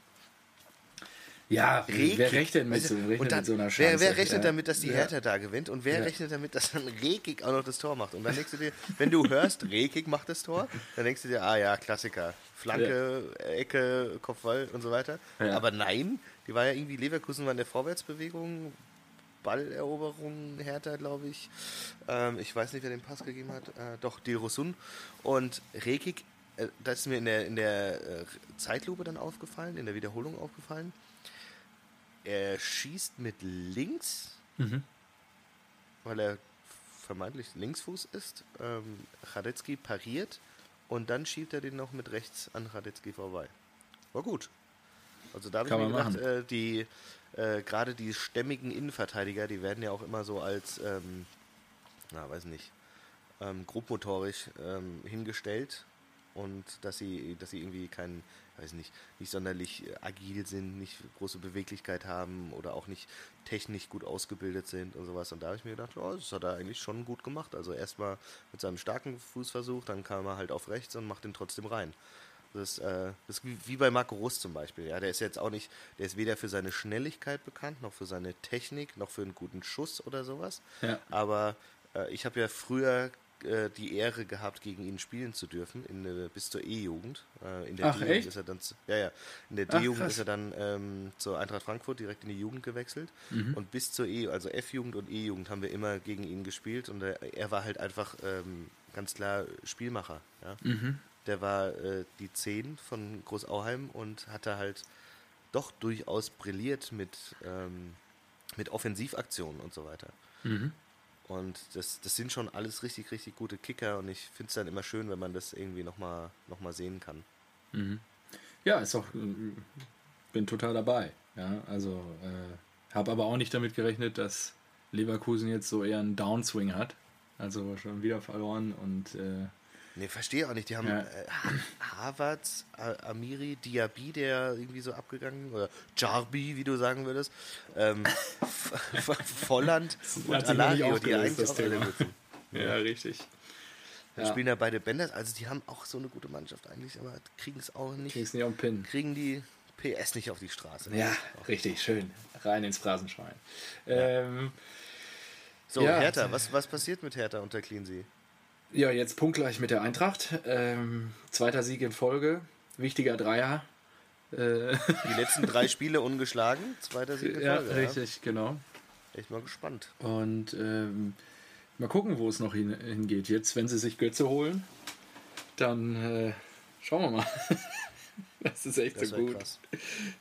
ja, wer rechnet mit, Weißt so, du, rechnet und dann, mit so einer wer, Scheiße? wer rechnet ja. damit, dass die Ja. Hertha da gewinnt? Und wer Ja. rechnet damit, dass dann Rekik auch noch das Tor macht? Und dann denkst du dir, wenn du hörst, Rekik macht das Tor, dann denkst du dir, ah ja, Klassiker. Flanke, Ecke, Kopfball und so weiter. Ja. Aber nein, die war ja irgendwie, Leverkusen war in der Vorwärtsbewegung, Balleroberung, Hertha, glaube ich. Ähm, ich weiß nicht, wer den Pass gegeben hat. Äh, doch, die Rosun. Und Rekik, äh, das ist mir in der, in der äh, Zeitlupe dann aufgefallen, in der Wiederholung aufgefallen. Er schießt mit links, Mhm. weil er vermeintlich Linksfuß ist. Ähm, Radetzky pariert und dann schiebt er den noch mit rechts an Radetzky vorbei. War gut. Also da habe ich mir gedacht, äh, die äh, gerade die stämmigen Innenverteidiger, die werden ja auch immer so als, ähm, na weiß nicht, ähm, grobmotorisch ähm, hingestellt und dass sie, dass sie irgendwie kein, weiß nicht, nicht sonderlich agil sind, nicht große Beweglichkeit haben oder auch nicht technisch gut ausgebildet sind und sowas. Und da habe ich mir gedacht, oh, das hat er eigentlich schon gut gemacht. Also erstmal mit seinem starken Fußversuch, dann kam er halt auf rechts und macht den trotzdem rein. Das, äh, das ist wie, wie bei Marco Rus zum Beispiel. Ja, der ist jetzt auch nicht, der ist weder für seine Schnelligkeit bekannt, noch für seine Technik, noch für einen guten Schuss oder sowas. Ja. Aber äh, ich habe ja früher äh, die Ehre gehabt, gegen ihn spielen zu dürfen, in, äh, bis zur E-Jugend. Äh, in der D-Jugend ist er dann, zu, ja, ja, in der D-Jugend ist er dann ähm, zur Eintracht Frankfurt direkt in die Jugend gewechselt. Mhm. Und bis zur E, also F-Jugend und E-Jugend haben wir immer gegen ihn gespielt und er, er war halt einfach ähm, ganz klar Spielmacher. Ja? Mhm. Der war äh, die 10 von Großauheim und hatte halt doch durchaus brilliert mit, ähm, mit Offensivaktionen und so weiter. Mhm. Und das, das sind schon alles richtig, richtig gute Kicker und ich finde es dann immer schön, wenn man das irgendwie nochmal noch mal sehen kann. Mhm. Ja, ist doch, äh, bin total dabei. Ja, also äh, habe aber auch nicht damit gerechnet, dass Leverkusen jetzt so eher einen Downswing hat. Also schon wieder verloren und äh, Ne, verstehe auch nicht. Die haben Ja. äh, Ha- Havertz, A- Amiri, Diaby, der irgendwie so abgegangen, oder Jarbi, wie du sagen würdest, ähm, Volland und Alario, die eigentlich auch alle ja, richtig. Dann Ja. spielen da beide Bänder, also die haben auch so eine gute Mannschaft eigentlich, aber kriegen es auch nicht, Kriegst nicht auf den Pin. kriegen die PS nicht auf die Straße. Ja, richtig, schön. Rein ins Phrasenschwein. Ähm, So. Hertha, was, was passiert mit Hertha unter Cleansea? Ja, jetzt punktgleich mit der Eintracht. Ähm, zweiter Sieg in Folge. Wichtiger Dreier. Äh, Die letzten drei Spiele ungeschlagen, zweiter Sieg in ja, Folge. richtig, genau. Echt mal gespannt. Und ähm, mal gucken, wo es noch hin, hingeht. Jetzt, wenn sie sich Götze holen, dann äh, schauen wir mal. das ist echt Das so gut. krass.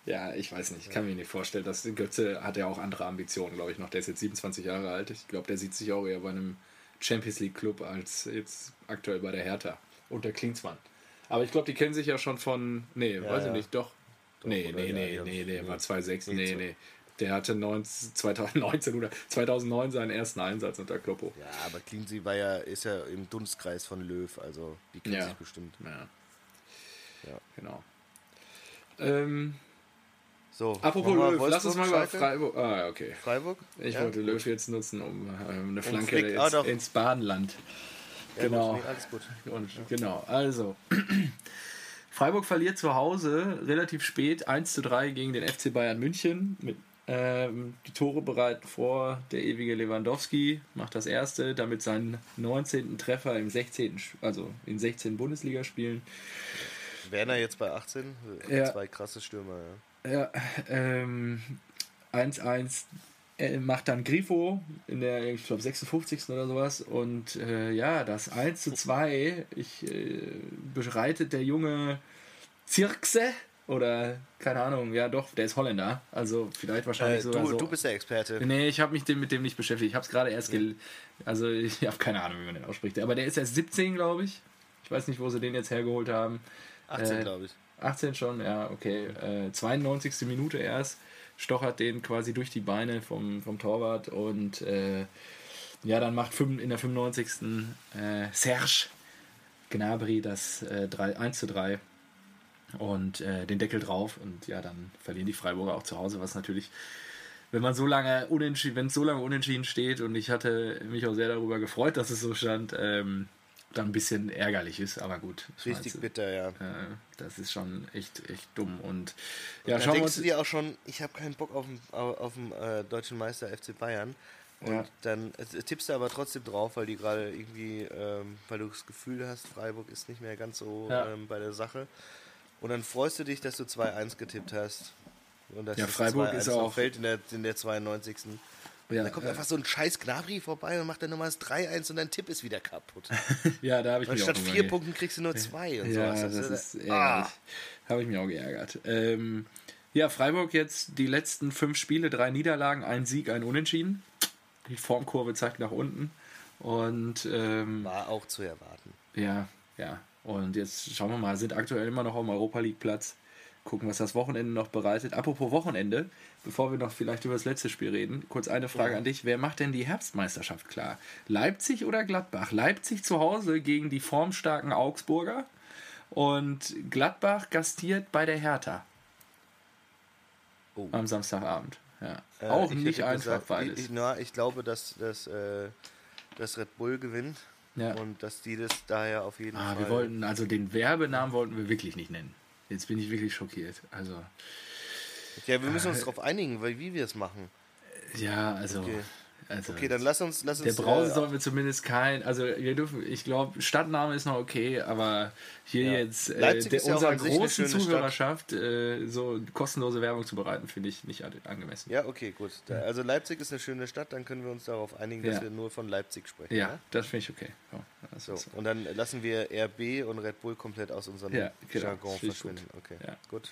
Ja, ich weiß nicht, ich kann mir nicht vorstellen, dass Götze hat ja auch andere Ambitionen, glaube ich noch. Der ist jetzt 27 Jahre alt. Ich glaube, der sieht sich auch eher bei einem Champions League Club als jetzt aktuell bei der Hertha unter Klinsmann. Aber ich glaube, die kennen sich ja schon von. Nee, weiß ja. ich nicht, doch. nee, oder? nee, Ja, nee, ja. nee, der Nee. war 2,6. Nee, Nee, nee. Der hatte 19, 2019 oder 2009 seinen ersten Einsatz unter Kloppo. Ja, aber Cleansea war ja, ist ja im Dunstkreis von Löw, also die kennen sich bestimmt. Ja. Ja. Genau. Ähm, So, apropos Löw, lass uns mal Wolfsburg, über Schalke? Freiburg. Ah, okay. Freiburg? Ich ja? wollte Löw jetzt nutzen, um äh, eine Flanke Flick- ins, ah, ins Badenland. Ja, genau. gut, alles gut. Und, genau, also. Freiburg verliert zu Hause relativ spät 1 zu 3 gegen den FC Bayern München. Mit, ähm, die Tore bereiten vor. Der ewige Lewandowski macht das erste, damit seinen 19. Treffer im 16. Sch- also in 16 Bundesligaspielen. Werner jetzt bei 18, Ja. zwei krasse Stürmer, ja. Ja, ähm, 1-1 äh, macht dann Grifo in der, ich glaube, 56. oder sowas. Und äh, ja, das 1 zu 2, ich, äh, bereitet der junge Zirkse oder keine Ahnung, ja doch, der ist Holländer. Also vielleicht wahrscheinlich Äh, sogar du, so. du bist der Experte. Nee, ich habe mich mit dem nicht beschäftigt. Ich habe es gerade erst gel Also ich habe keine Ahnung, wie man den ausspricht. Aber der ist erst 17, glaube ich. Ich weiß nicht, wo sie den jetzt hergeholt haben. 18, äh, glaube ich. 18 schon, ja, okay. Äh, 92. Minute erst. Stochert den quasi durch die Beine vom, vom Torwart und äh, ja, dann macht in der 95. Äh, Serge Gnabry das äh, 3, 1 zu 3. und äh, den Deckel drauf und ja, dann verlieren die Freiburger auch zu Hause, was natürlich, wenn man so lange unentschieden, wenn es so lange unentschieden steht und ich hatte mich auch sehr darüber gefreut, dass es so stand, ähm, dann ein bisschen ärgerlich ist, aber gut. Richtig bitter, ja. Äh, das ist schon echt, echt dumm und ja, da schauen denkst du dir auch schon, ich habe keinen Bock auf den, auf den äh, deutschen Meister FC Bayern. Und ja. dann tippst du aber trotzdem drauf, weil die gerade irgendwie, ähm, weil du das Gefühl hast, Freiburg ist nicht mehr ganz so ja. ähm, bei der Sache. Und dann freust du dich, dass du 2-1 getippt hast. Und dass ja, Freiburg ist auch fällt in der, in der 92. Ja, da kommt ja. einfach so ein scheiß Gnabry vorbei und macht dann nochmal das 3-1 und dein Tipp ist wieder kaputt. ja, da habe ich und mich Statt vier Punkten kriegst du nur zwei und ja, sowas. Das, das ist ärgerlich. Ah. Habe ich mich auch geärgert. Ähm, ja, Freiburg jetzt die letzten fünf Spiele, drei Niederlagen, ein Sieg, ein Unentschieden. Die Formkurve zeigt nach unten. Und ähm, war auch zu erwarten. Ja, ja. Und jetzt schauen wir mal, sind aktuell immer noch am Europa League Platz gucken, was das Wochenende noch bereitet. Apropos Wochenende, bevor wir noch vielleicht über das letzte Spiel reden, kurz eine Frage ja. an dich. Wer macht denn die Herbstmeisterschaft klar? Leipzig oder Gladbach? Leipzig zu Hause gegen die formstarken Augsburger und Gladbach gastiert bei der Hertha. Oh. Am Samstagabend. Ja. Äh, Auch nicht einfach gesagt, beides. Ich, na, ich glaube, dass, dass, äh, dass Red Bull gewinnt. Ja. Und dass die das daher auf jeden ah, Fall. Wir wollten, also den Werbenamen wollten wir wirklich nicht nennen. Jetzt bin ich wirklich schockiert. Also. Ja, wir müssen uns äh, darauf einigen, weil wie wir es machen. Ja, also. Okay. Also, okay, dann lass uns, lass uns. Der Brause äh, sollten wir zumindest kein. Also wir dürfen, ich glaube, Stadtname ist noch okay, aber hier ja. jetzt äh, der, ja unserer großen Zuhörerschaft äh, so kostenlose Werbung zu bereiten, finde ich nicht angemessen. Ja, okay, gut. Da, also Leipzig ist eine schöne Stadt, dann können wir uns darauf einigen, dass ja. wir nur von Leipzig sprechen. Ja, ja? das finde ich okay. Oh, so, so. Und dann lassen wir RB und Red Bull komplett aus unserem genau. Jargon verschwinden. Gut. Okay, gut.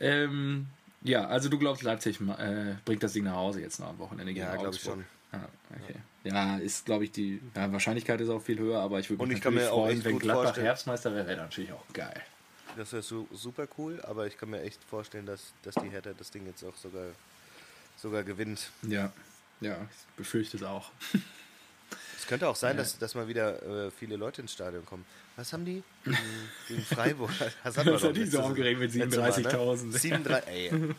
Ähm, ja, also du glaubst, Leipzig äh, bringt das Ding nach Hause jetzt noch am Wochenende gegen Ja, glaube ich schon. Ah, okay. Ja, ist, glaube ich, die ja, Wahrscheinlichkeit ist auch viel höher, aber ich würde mich natürlich freuen, wenn Gladbach Herbstmeister wäre, wäre natürlich auch geil. Das wäre so, super cool, aber ich kann mir echt vorstellen, dass, dass die Hertha das Ding jetzt auch sogar, sogar gewinnt. Ja, ja, ich befürchte es auch. Es könnte auch sein, dass, dass mal wieder äh, viele Leute ins Stadion kommen. Was haben die? Gegen, gegen Freiburg. Das hat, das hat die so aufgeregt mit 37.000. Ne? 37, ey.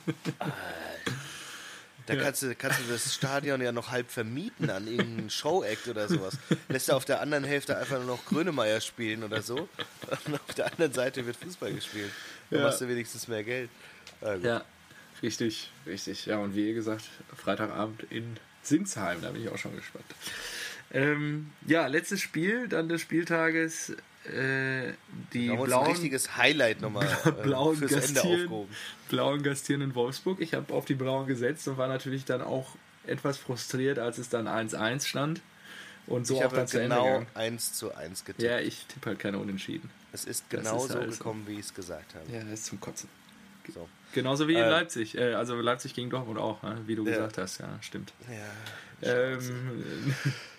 Da ja. kannst, du, kannst du das Stadion ja noch halb vermieten an irgendeinen Show-Act oder sowas. Lässt du auf der anderen Hälfte einfach nur noch Grönemeyer spielen oder so. Und auf der anderen Seite wird Fußball gespielt. Dann ja. machst du wenigstens mehr Geld. Ja, richtig, richtig. Ja, und wie ihr gesagt, Freitagabend in Sinsheim, da bin ich auch schon gespannt. Ähm, ja, letztes Spiel dann des Spieltages. Äh, die blauen, ein richtiges Highlight nochmal äh, blauen fürs Ende aufgehoben. Blauen Gastieren in Wolfsburg. Ich habe auf die Blauen gesetzt und war natürlich dann auch etwas frustriert, als es dann 1-1 stand. Und so ich auch dann zu genau Ende gegangen. 1 zu 1 getippt. Ja, ich tippe halt keine Unentschieden. Es ist genau ist so halt gekommen, wie ich es gesagt habe. Ja, das ist zum Kotzen. So. Genauso wie in äh, Leipzig. Äh, also Leipzig gegen Dortmund auch, ne? wie du ja. gesagt hast. Ja, stimmt. Ja, ähm,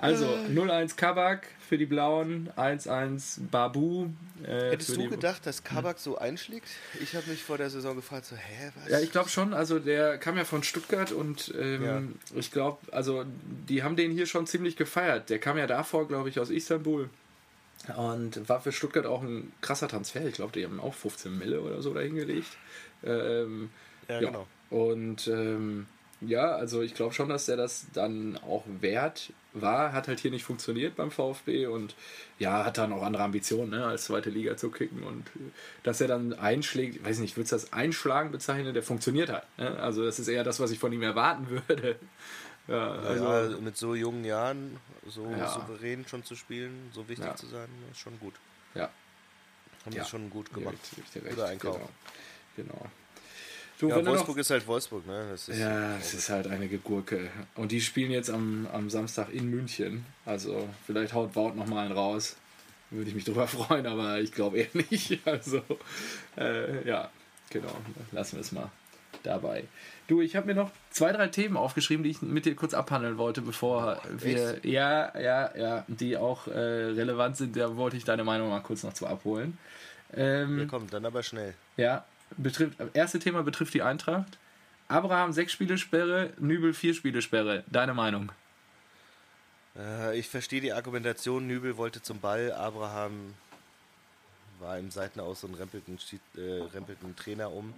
Also 0-1 Kabak für die Blauen, 1-1 Babu. Äh, Hättest du gedacht, dass Kabak so einschlägt? Ich habe mich vor der Saison gefragt, so, hä, was? Ja, ich glaube schon. Also der kam ja von Stuttgart und ähm, ja. ich glaube, also die haben den hier schon ziemlich gefeiert. Der kam ja davor, glaube ich, aus Istanbul. Und war für Stuttgart auch ein krasser Transfer. Ich glaube, die haben auch 15 Mille oder so dahingelegt. Ähm, ja, ja, genau. Und ähm, ja, also ich glaube schon, dass er das dann auch wert war. Hat halt hier nicht funktioniert beim VfB und ja, hat dann auch andere Ambitionen, ne, als zweite Liga zu kicken. Und dass er dann einschlägt, weiß nicht, würde es das Einschlagen bezeichnen, der funktioniert halt. Ne? Also das ist eher das, was ich von ihm erwarten würde. Ja, also ja, mit so jungen Jahren so ja. souverän schon zu spielen, so wichtig ja. zu sein, ist schon gut. Ja. Haben sie schon gut gemacht. Guter Einkauf. Genau. genau. Du, ja, Wolfsburg ist halt Wolfsburg, ne? Ist ja, es ist halt eine Gurke. Und die spielen jetzt am, am Samstag in München. Also vielleicht haut Wout nochmal einen raus. Würde ich mich drüber freuen, aber ich glaube eher nicht. Also äh, ja, genau. Lassen wir es mal dabei. Du, ich habe mir noch zwei, drei Themen aufgeschrieben, die ich mit dir kurz abhandeln wollte, bevor wir. Echt? Ja, ja, ja, die auch äh, relevant sind. Da wollte ich deine Meinung mal kurz noch zu abholen. Ähm, ja, komm, dann aber schnell. Ja, betrifft, erste Thema betrifft die Eintracht. Abraham sechs Spiele Sperre, Nübel vier Spiele Sperre. Deine Meinung? Äh, ich verstehe die Argumentation. Nübel wollte zum Ball, Abraham war im Seitenaus und rempelt einen, äh, rempelt einen Trainer um.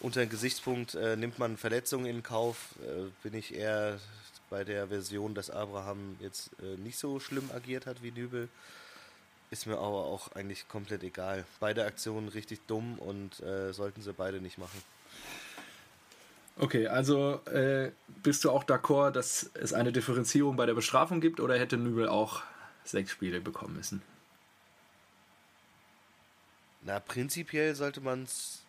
Unter dem Gesichtspunkt äh, nimmt man Verletzungen in Kauf, äh, bin ich eher bei der Version, dass Abraham jetzt äh, nicht so schlimm agiert hat wie Nübel. Ist mir aber auch eigentlich komplett egal. Beide Aktionen richtig dumm und äh, sollten sie beide nicht machen. Okay, also äh, bist du auch d'accord, dass es eine Differenzierung bei der Bestrafung gibt oder hätte Nübel auch sechs Spiele bekommen müssen? Na, prinzipiell sollte man es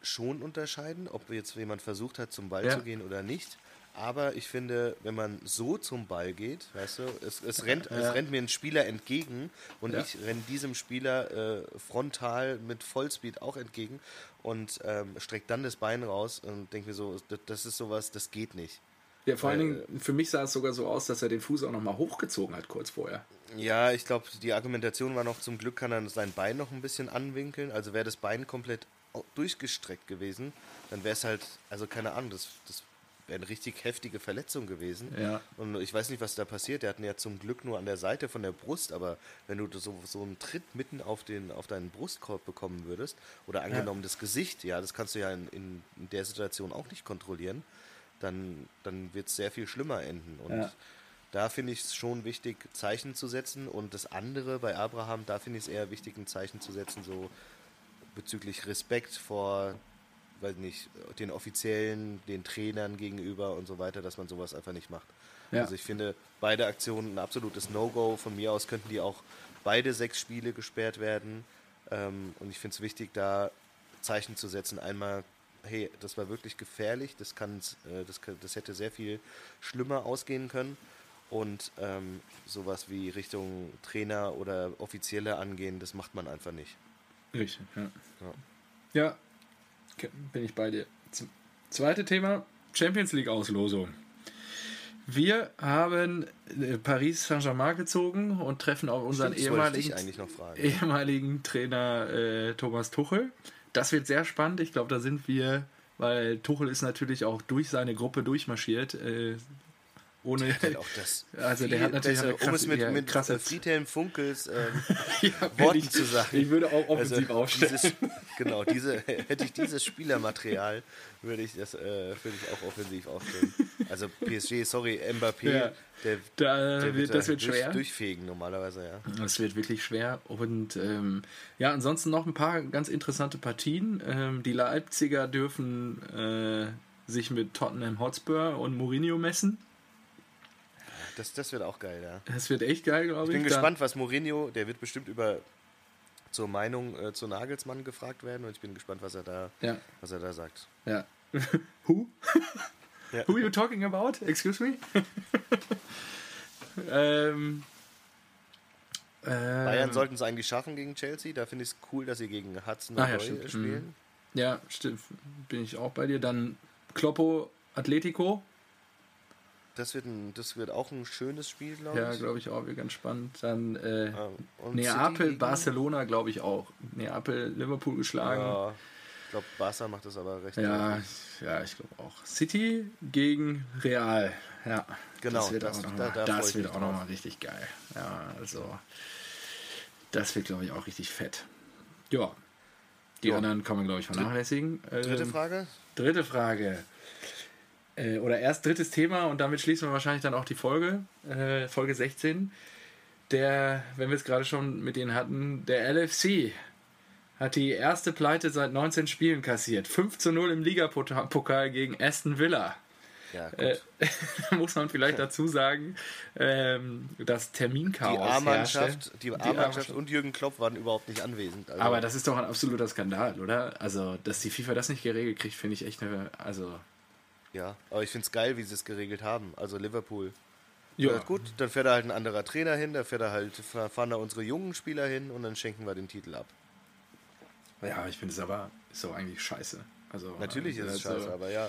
schon unterscheiden, ob jetzt jemand versucht hat, zum Ball ja. zu gehen oder nicht. Aber ich finde, wenn man so zum Ball geht, weißt du, es, es, rennt, ja. es rennt mir ein Spieler entgegen und ja. ich renne diesem Spieler äh, frontal mit Vollspeed auch entgegen und ähm, streckt dann das Bein raus und denke mir so, das, das, ist sowas, das geht nicht. Ja, vor allen Dingen, für mich sah es sogar so aus, dass er den Fuß auch nochmal hochgezogen hat, kurz vorher. Ja, ich glaube, die Argumentation war noch, zum Glück kann er sein Bein noch ein bisschen anwinkeln. Also wäre das Bein komplett durchgestreckt gewesen, dann wäre es halt, also keine Ahnung, das, das eine richtig heftige Verletzung gewesen. Ja. Und ich weiß nicht, was da passiert. Der hatten ja zum Glück nur an der Seite von der Brust, aber wenn du so, so einen Tritt mitten auf, den, auf deinen Brustkorb bekommen würdest, oder angenommen ja. das Gesicht, ja, das kannst du ja in, in, in der Situation auch nicht kontrollieren, dann, dann wird es sehr viel schlimmer enden. Und ja. da finde ich es schon wichtig, Zeichen zu setzen. Und das andere bei Abraham, da finde ich es eher wichtig, ein Zeichen zu setzen, so bezüglich Respekt vor weiß nicht, den Offiziellen, den Trainern gegenüber und so weiter, dass man sowas einfach nicht macht. Ja. Also ich finde beide Aktionen ein absolutes No-Go. Von mir aus könnten die auch beide sechs Spiele gesperrt werden. Ähm, und ich finde es wichtig, da Zeichen zu setzen. Einmal, hey, das war wirklich gefährlich, das, kann, äh, das, das hätte sehr viel schlimmer ausgehen können. Und ähm, sowas wie Richtung Trainer oder Offizielle angehen, das macht man einfach nicht. Richtig, ja. Ja, ja bin ich bei dir. Zweite Thema, Champions League Auslosung. Wir haben äh, Paris Saint-Germain gezogen und treffen auf unseren ehemaligen, ehemaligen Trainer äh, Thomas Tuchel. Das wird sehr spannend. Ich glaube, da sind wir, weil Tuchel ist natürlich auch durch seine Gruppe durchmarschiert. Äh, ohne der auch das also der hat natürlich besser, krasse, um es mit, ja, mit krasse Friedhelm Funkels ähm, ja, Worten ich, zu sagen. Ich würde auch offensiv also aufstellen. Dieses, genau, diese, hätte ich dieses Spielermaterial, würde ich das äh, würde ich auch offensiv aufstellen. Also PSG, sorry, Mbappé, ja, der, da, der wird, das wird durch, schwer. durchfegen normalerweise, ja. Das wird wirklich schwer. Und ähm, ja, ansonsten noch ein paar ganz interessante Partien. Ähm, die Leipziger dürfen äh, sich mit Tottenham Hotspur und Mourinho messen. Das, das wird auch geil, ja. Das wird echt geil, glaube ich. Ich bin gespannt, was Mourinho, der wird bestimmt über zur Meinung äh, zu Nagelsmann gefragt werden und ich bin gespannt, was er da, ja. was er da sagt. Ja. Who? ja. Who are you talking about? Excuse me? ähm, Bayern sollten es eigentlich schaffen gegen Chelsea. Da finde ich es cool, dass sie gegen Hudson ah, ja, spielen. Mhm. Ja, stimmt. Bin ich auch bei dir. Dann Kloppo Atletico. Das wird, ein, das wird auch ein schönes Spiel, glaube ich. Ja, glaube ich auch, wird ganz spannend. Dann äh, ah, Neapel, Barcelona, glaube ich auch. Neapel, Liverpool geschlagen. Ja, ich glaube, Barca macht das aber recht. Ja, ja ich glaube auch. City gegen Real. Ja, genau. Das wird das, auch nochmal da, da noch richtig geil. Ja, also das wird, glaube ich, auch richtig fett. Ja. Die ja. anderen kann man, glaube ich, vernachlässigen. Dritte ähm, Frage? Dritte Frage äh, oder erst drittes Thema und damit schließen wir wahrscheinlich dann auch die Folge, äh, Folge 16. Der, wenn wir es gerade schon mit Ihnen hatten, der LFC hat die erste Pleite seit 19 Spielen kassiert. 5 zu 0 im Ligapokal gegen Aston Villa. Ja, äh, muss man vielleicht dazu sagen, ähm, das Terminchaos. Die A-Mannschaft die A und Jürgen Klopp waren überhaupt nicht anwesend. Also Aber das ist doch ein absoluter Skandal, oder? Also, dass die FIFA das nicht geregelt kriegt, finde ich echt eine. Also, ja, aber ich finde es geil, wie sie es geregelt haben. Also Liverpool. Ja. ja. gut, dann fährt da halt ein anderer Trainer hin, da fährt er halt, fahren da unsere jungen Spieler hin und dann schenken wir den Titel ab. Ja, ich finde es aber ist auch eigentlich scheiße. Also, Natürlich ist es also, scheiße, aber ja.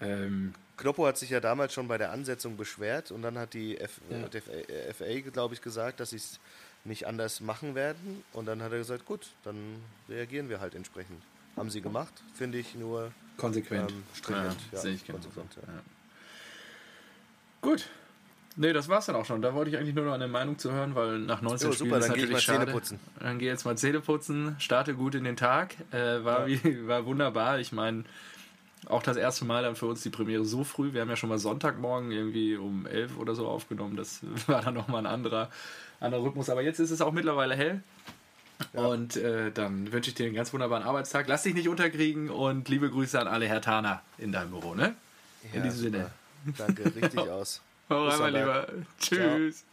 Ähm, Kloppo hat sich ja damals schon bei der Ansetzung beschwert und dann hat die F ja. FA, glaube ich, gesagt, dass sie es nicht anders machen werden. Und dann hat er gesagt, gut, dann reagieren wir halt entsprechend. Haben sie gemacht, finde ich nur Konsequent. Ähm, stringent. Ja, ja, sehe ich konsequent. Ja. Gut. Nee, das war's dann auch schon. Da wollte ich eigentlich nur noch eine Meinung zu hören, weil nach 19 Jo, Spielen super, ist dann natürlich mal schade. Zähne putzen. Dann geh jetzt mal Zähne putzen, starte gut in den Tag. Äh, war, wie, war wunderbar. Ich meine, auch das erste Mal dann für uns die Premiere so früh. Wir haben ja schon mal Sonntagmorgen irgendwie um 11 oder so aufgenommen. Das war dann nochmal ein anderer, anderer Rhythmus. Aber jetzt ist es auch mittlerweile hell. Und äh, dann wünsche ich dir einen ganz wunderbaren Arbeitstag. Lass dich nicht unterkriegen und liebe Grüße an alle Herr Tana in deinem Büro. Ne? In Ja, diesem Sinne. Danke, richtig aus. Hau rein, mein. Lieber. Tschüss.